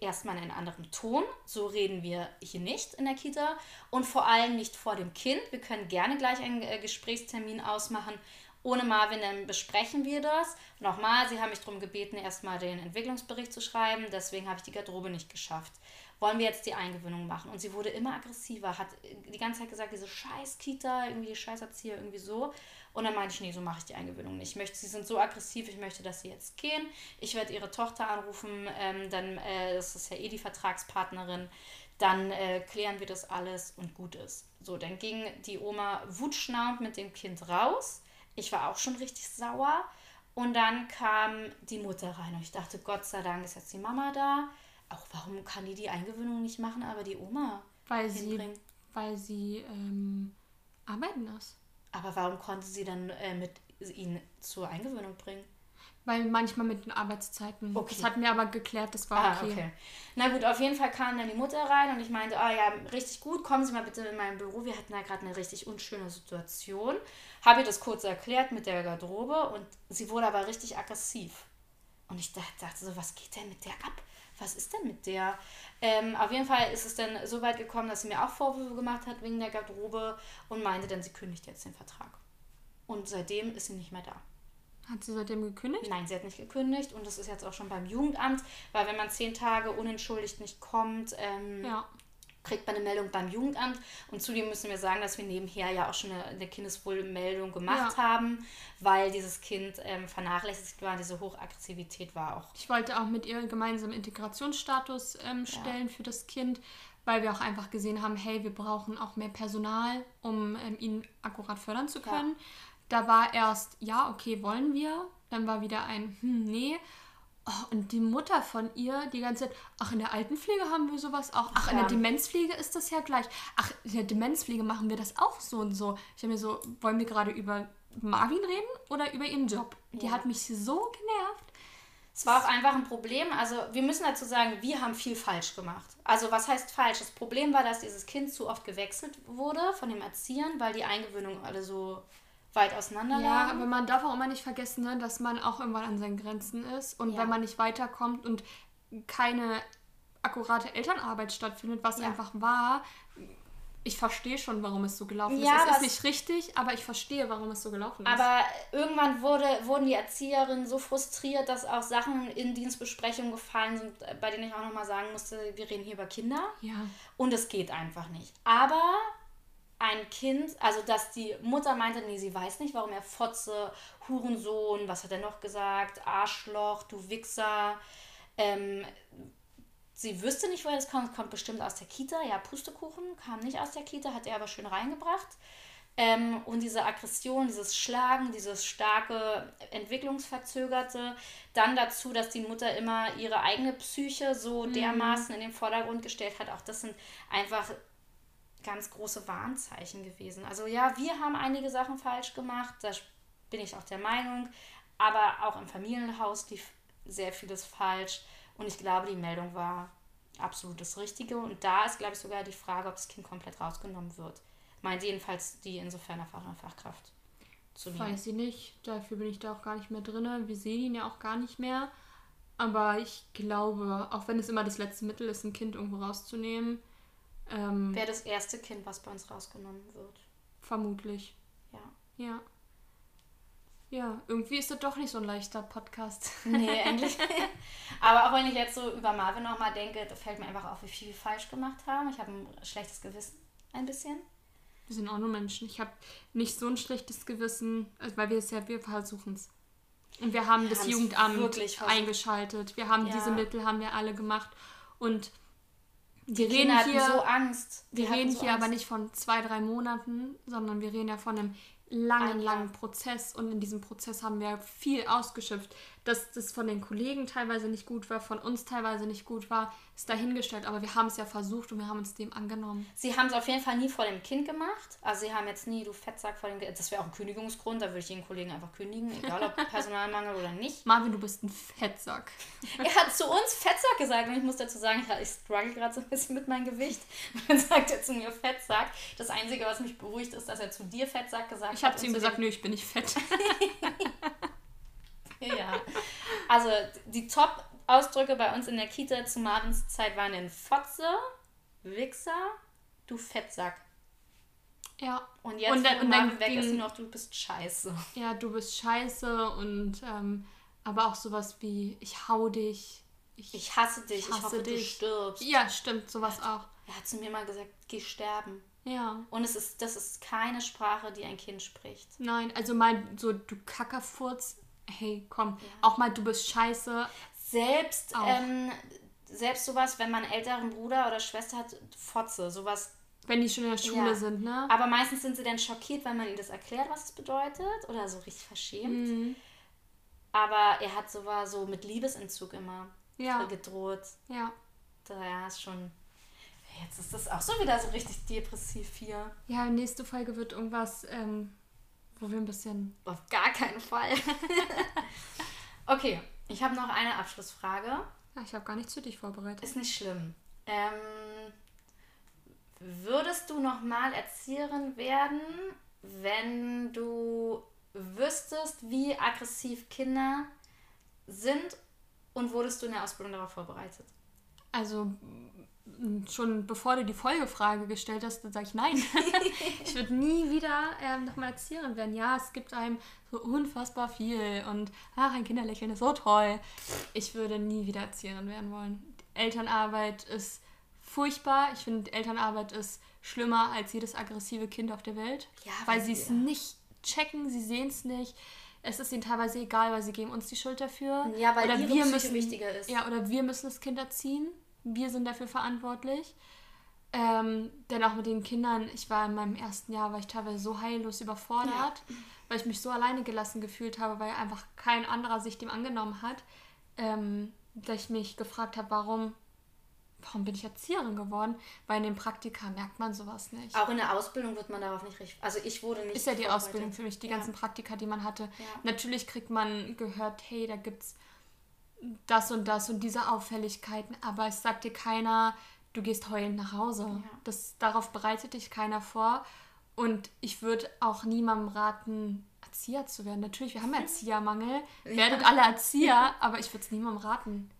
erstmal in einem anderen Ton. So reden wir hier nicht in der Kita und vor allem nicht vor dem Kind. Wir können gerne gleich einen äh, Gesprächstermin ausmachen. Ohne Marvin, dann besprechen wir das. Nochmal, sie haben mich darum gebeten, erstmal den Entwicklungsbericht zu schreiben. Deswegen habe ich die Garderobe nicht geschafft. wollen wir jetzt die Eingewöhnung machen? Und sie wurde immer aggressiver, hat die ganze Zeit gesagt, diese scheiß Kita, irgendwie die scheiß Erzieher, irgendwie so. Und dann meinte ich, nee, so mache ich die Eingewöhnung nicht. Ich möchte, sie sind so aggressiv, ich möchte, dass sie jetzt gehen. Ich werde ihre Tochter anrufen, ähm, dann, äh, das ist ja eh die Vertragspartnerin, dann äh, klären wir das alles und gut ist. So, dann ging die Oma wutschnaubend mit dem Kind raus. Ich war auch schon richtig sauer. Und dann kam die Mutter rein und ich dachte, Gott sei Dank ist jetzt die Mama da. Auch warum kann die die Eingewöhnung nicht machen, aber die Oma weil hinbringen? Sie, weil sie ähm, arbeiten ist. Aber warum konnte sie dann äh, mit ihn zur Eingewöhnung bringen? Weil manchmal mit den Arbeitszeiten. Okay. Das hat mir aber geklärt, das war ah, okay. okay. Na gut, auf jeden Fall kam dann die Mutter rein und ich meinte, oh ja, richtig gut, kommen Sie mal bitte in mein Büro. Wir hatten da gerade eine richtig unschöne Situation. Habe ihr das kurz erklärt mit der Garderobe und sie wurde aber richtig aggressiv. Und ich dachte so, was geht denn mit der ab? Was ist denn mit der? Ähm, auf jeden Fall ist es dann so weit gekommen, dass sie mir auch Vorwürfe gemacht hat wegen der Garderobe und meinte dann, sie kündigt jetzt den Vertrag. Und seitdem ist sie nicht mehr da. Hat sie seitdem gekündigt? Nein, sie hat nicht gekündigt und das ist jetzt auch schon beim Jugendamt, weil wenn man zehn Tage unentschuldigt nicht kommt, ähm, ja. Kriegt man eine Meldung beim Jugendamt. Und zudem müssen wir sagen, dass wir nebenher ja auch schon eine, eine Kindeswohlmeldung gemacht ja. haben, weil dieses Kind ähm, vernachlässigt war. Diese Hochaggressivität war auch. Ich wollte auch mit ihr gemeinsam Integrationsstatus ähm, stellen ja. für das Kind, weil wir auch einfach gesehen haben, hey, wir brauchen auch mehr Personal, um ähm, ihn akkurat fördern zu können. Ja. Da war erst, ja, okay, wollen wir. Dann war wieder ein, hm, nee. Oh, und die Mutter von ihr die ganze Zeit, ach, in der Altenpflege haben wir sowas auch. Ach, in der Demenzpflege ist das ja gleich. Ach, in der Demenzpflege machen wir das auch so und so. Ich habe mir so, wollen wir gerade über Marvin reden oder über ihren Job? Die ja. hat mich so genervt. Es war auch einfach ein Problem. Also wir müssen dazu sagen, wir haben viel falsch gemacht. Also was heißt falsch? Das Problem war, dass dieses Kind zu oft gewechselt wurde von dem Erziehern, weil die Eingewöhnung alle so weit auseinander Ja, aber man darf auch immer nicht vergessen, ne, dass man auch irgendwann an seinen Grenzen ist. Und ja. wenn man nicht weiterkommt und keine akkurate Elternarbeit stattfindet, was ja. einfach war, ich verstehe schon, warum es so gelaufen ja, ist. Es ist nicht richtig, aber ich verstehe, warum es so gelaufen ist. Aber irgendwann wurde, wurden die Erzieherinnen so frustriert, dass auch Sachen in Dienstbesprechungen gefallen sind, bei denen ich auch nochmal sagen musste, wir reden hier über Kinder. Ja. Und es geht einfach nicht. Aber ein Kind, also dass die Mutter meinte, nee, sie weiß nicht, warum er Fotze, Hurensohn, was hat er noch gesagt, Arschloch, du Wichser. Ähm, sie wüsste nicht, woher das kommt, kommt bestimmt aus der Kita. Ja, Pustekuchen kam nicht aus der Kita, hat er aber schön reingebracht. Ähm, und diese Aggression, dieses Schlagen, dieses starke, entwicklungsverzögerte, dann dazu, dass die Mutter immer ihre eigene Psyche so mhm. dermaßen in den Vordergrund gestellt hat, auch das sind einfach ganz große Warnzeichen gewesen. Also ja, wir haben einige Sachen falsch gemacht, da bin ich auch der Meinung, aber auch im Familienhaus lief sehr vieles falsch und ich glaube, die Meldung war absolut das Richtige und da ist, glaube ich, sogar die Frage, ob das Kind komplett rausgenommen wird. Meint jedenfalls die insofern erfahrene Fachkraft. Zu mir. Weiß ich nicht, dafür bin ich da auch gar nicht mehr drin. Wir sehen ihn ja auch gar nicht mehr. Aber ich glaube, auch wenn es immer das letzte Mittel ist, ein Kind irgendwo rauszunehmen, ähm, Wäre das erste Kind, was bei uns rausgenommen wird. Vermutlich. Ja. Ja. Ja, irgendwie ist das doch nicht so ein leichter Podcast. Nee, endlich. Aber auch wenn ich jetzt so über Marvin nochmal denke, da fällt mir einfach auf, wie viel wir falsch gemacht haben. Ich habe ein schlechtes Gewissen, ein bisschen. Wir sind auch nur Menschen. Ich habe nicht so ein schlechtes Gewissen, also weil wir es ja, wir versuchen es. Und wir haben wir das Jugendamt eingeschaltet. Wir haben ja. diese Mittel, haben wir alle gemacht. Und wir reden hier, so Angst. Wir reden so hier Angst. aber nicht von zwei, drei Monaten, sondern wir reden ja von einem langen, langen Prozess und in diesem Prozess haben wir viel ausgeschöpft. Dass das von den Kollegen teilweise nicht gut war, von uns teilweise nicht gut war, ist dahingestellt. Aber wir haben es ja versucht und wir haben uns dem angenommen. Sie haben es auf jeden Fall nie vor dem Kind gemacht. Also sie haben jetzt nie, du Fettsack vor dem Kind. Das wäre auch ein Kündigungsgrund, da würde ich jeden Kollegen einfach kündigen, egal ob Personalmangel oder nicht. Marvin, du bist ein Fettsack. er hat zu uns Fettsack gesagt und ich muss dazu sagen, ich struggle gerade so ein bisschen mit meinem Gewicht. Und dann sagt er zu mir Fettsack. Das Einzige, was mich beruhigt, ist, dass er zu dir Fettsack gesagt ich hat. Ich habe zu ihm gesagt, nö, ich bin nicht fett. Ja. Also die Top-Ausdrücke bei uns in der Kita zu Marvins Zeit waren in Fotze, Wichser, du Fettsack. Ja. Und jetzt, und dann, wo Marvin weg ist, nur noch du bist scheiße. Ja, du bist scheiße und ähm, aber auch sowas wie ich hau dich, ich, ich hasse dich, ich, hasse ich hoffe, dich. du stirbst. Ja, stimmt, sowas er hat, auch. Er hat zu mir mal gesagt, geh sterben. Ja. Und es ist, das ist keine Sprache, die ein Kind spricht. Nein, also mal so, du Kackerfurz, hey, komm, ja. auch mal, du bist scheiße. Selbst, ähm, selbst sowas, wenn man einen älteren Bruder oder Schwester hat, Fotze, sowas. Wenn die schon in der Schule ja. sind, ne? Aber meistens sind sie dann schockiert, weil man ihnen das erklärt, was es bedeutet. Oder so richtig verschämt. Mhm. Aber er hat sowas so mit Liebesentzug immer ja. gedroht. Ja. Daher ist schon. Jetzt ist das auch so wieder so richtig depressiv hier. Ja, nächste Folge wird irgendwas, ähm, wo wir ein bisschen. Auf gar keinen Fall. okay, ich habe noch eine Abschlussfrage. Ja, ich habe gar nichts für dich vorbereitet. Ist nicht schlimm. Ähm, würdest du nochmal Erzieherin werden, wenn du wüsstest, wie aggressiv Kinder sind und wurdest du in der Ausbildung darauf vorbereitet? Also schon bevor du die Folgefrage gestellt hast, dann sage ich nein. ich würde nie wieder ähm, nochmal Erzieherin werden. Ja, es gibt einem so unfassbar viel und ach, ein Kinderlächeln ist so toll. Ich würde nie wieder Erzieherin werden wollen. Elternarbeit ist furchtbar. Ich finde, Elternarbeit ist schlimmer als jedes aggressive Kind auf der Welt, ja, weil sie es ja. nicht checken, sie sehen es nicht. Es ist ihnen teilweise egal, weil sie geben uns die Schuld dafür. Ja, weil oder wir müssen, wichtiger ist. Ja, oder wir müssen das Kind erziehen. Wir sind dafür verantwortlich. Ähm, denn auch mit den Kindern, ich war in meinem ersten Jahr, war ich teilweise so heillos überfordert, ja. weil ich mich so alleine gelassen gefühlt habe, weil einfach kein anderer sich dem angenommen hat, ähm, dass ich mich gefragt habe, warum warum bin ich Erzieherin geworden? Weil in den Praktika merkt man sowas nicht. Auch in der Ausbildung wird man darauf nicht richtig. Also ich wurde nicht. Ist ja die Ausbildung für mich, die ja. ganzen Praktika, die man hatte. Ja. Natürlich kriegt man gehört, hey, da gibt's das und das und diese Auffälligkeiten, aber es sagt dir keiner, du gehst heulend nach Hause. Ja. Das, darauf bereitet dich keiner vor. Und ich würde auch niemandem raten, Erzieher zu werden. Natürlich, wir haben Erziehermangel, werdet alle Erzieher, aber ich würde es niemandem raten.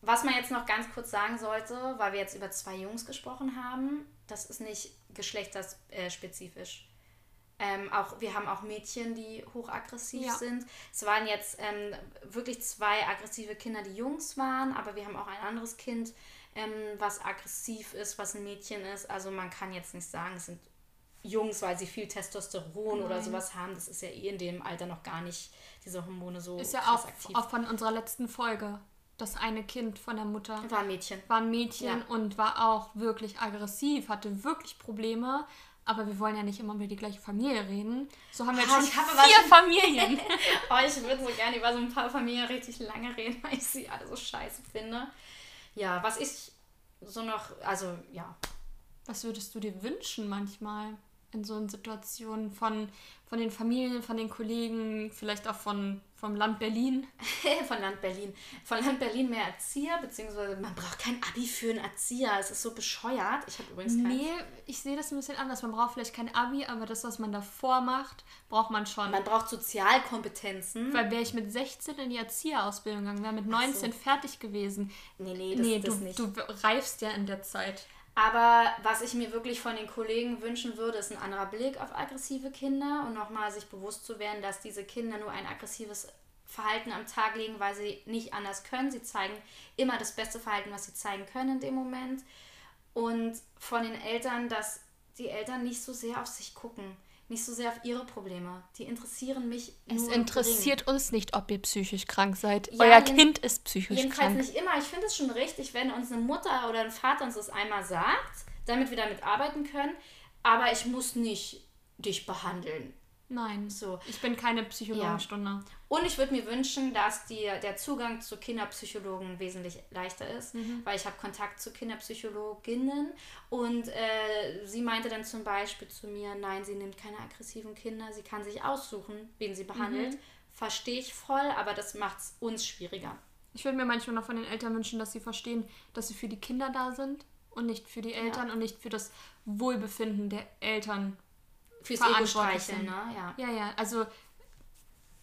Was man jetzt noch ganz kurz sagen sollte, weil wir jetzt über zwei Jungs gesprochen haben, das ist nicht geschlechterspezifisch. Ähm, auch, wir haben auch Mädchen, die hochaggressiv ja. sind. Es waren jetzt ähm, wirklich zwei aggressive Kinder, die Jungs waren, aber wir haben auch ein anderes Kind, ähm, was aggressiv ist, was ein Mädchen ist. Also man kann jetzt nicht sagen, es sind Jungs, weil sie viel Testosteron Nein. oder sowas haben. Das ist ja eh in dem Alter noch gar nicht, diese Hormone so Ist ja auch, aktiv. auch von unserer letzten Folge das eine Kind von der Mutter war ein Mädchen. War ein Mädchen ja. und war auch wirklich aggressiv, hatte wirklich Probleme. Aber wir wollen ja nicht immer über die gleiche Familie reden. So haben wir jetzt oh, schon vier Familien. oh, ich würde so gerne über so ein paar Familien richtig lange reden, weil ich sie alle so scheiße finde. Ja, was ich so noch, also ja. Was würdest du dir wünschen manchmal in so einer Situation von, von den Familien, von den Kollegen, vielleicht auch von vom Land Berlin. von Land Berlin. Von Land Berlin mehr Erzieher, beziehungsweise man braucht kein Abi für einen Erzieher. Es ist so bescheuert. Ich habe übrigens keins. Nee, ich sehe das ein bisschen anders. Man braucht vielleicht kein Abi, aber das, was man davor macht, braucht man schon. Man braucht Sozialkompetenzen. Weil wäre ich mit 16 in die Erzieherausbildung gegangen, wäre mit 19 so. fertig gewesen. Nee, nee, das, nee, das du, nicht. Du reifst ja in der Zeit. Aber was ich mir wirklich von den Kollegen wünschen würde, ist ein anderer Blick auf aggressive Kinder und nochmal sich bewusst zu werden, dass diese Kinder nur ein aggressives Verhalten am Tag legen, weil sie nicht anders können. Sie zeigen immer das beste Verhalten, was sie zeigen können in dem Moment. Und von den Eltern, dass die Eltern nicht so sehr auf sich gucken nicht so sehr auf ihre Probleme. Die interessieren mich. Es interessiert gering. uns nicht, ob ihr psychisch krank seid. Ja, Euer Kind ist psychisch jedenfalls krank. Jedenfalls nicht immer. Ich finde es schon richtig, wenn uns eine Mutter oder ein Vater uns das einmal sagt, damit wir damit arbeiten können. Aber ich muss nicht dich behandeln. Nein. So. Ich bin keine Psychologenstunde. Ja. Und ich würde mir wünschen, dass die, der Zugang zu Kinderpsychologen wesentlich leichter ist, mhm. weil ich habe Kontakt zu Kinderpsychologinnen und äh, sie meinte dann zum Beispiel zu mir, nein, sie nimmt keine aggressiven Kinder, sie kann sich aussuchen, wen sie behandelt. Mhm. Verstehe ich voll, aber das macht es uns schwieriger. Ich würde mir manchmal noch von den Eltern wünschen, dass sie verstehen, dass sie für die Kinder da sind und nicht für die Eltern ja. und nicht für das Wohlbefinden der Eltern Fürs Ego-Streicheln, ne? Ja. ja, ja. Also,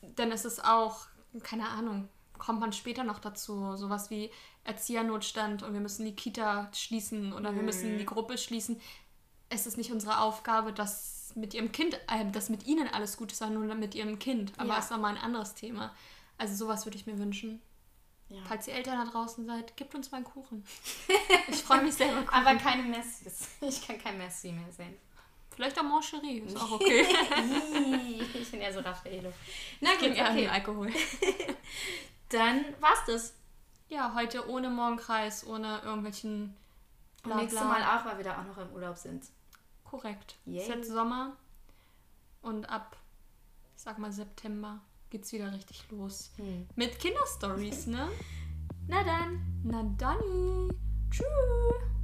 dann ist es auch, keine Ahnung, kommt man später noch dazu. Sowas wie Erziehernotstand und wir müssen die Kita schließen oder mhm. wir müssen die Gruppe schließen. Es ist nicht unsere Aufgabe, dass mit ihrem Kind, äh, dass mit ihnen alles gut ist, sondern nur mit ihrem Kind. Aber ja. ist nochmal ein anderes Thema. Also sowas würde ich mir wünschen. Ja. Falls ihr Eltern da draußen seid, gebt uns mal einen Kuchen. Ich freue mich selber. Kuchen. Aber keine Messis. Ich kann kein Messi mehr sehen. Vielleicht auch Mancherie, ist auch okay. ich bin eher so Raffaello. Na gut, okay. den Alkohol. Dann war's das. Ja, heute ohne Morgenkreis, ohne irgendwelchen Blabla. nächstes Mal auch, weil wir da auch noch im Urlaub sind. Korrekt. Yay. Es ist jetzt Sommer und ab, ich sag mal September, geht's wieder richtig los. Hm. Mit Kinderstories, ne? Na dann. Na dann. Tschüss.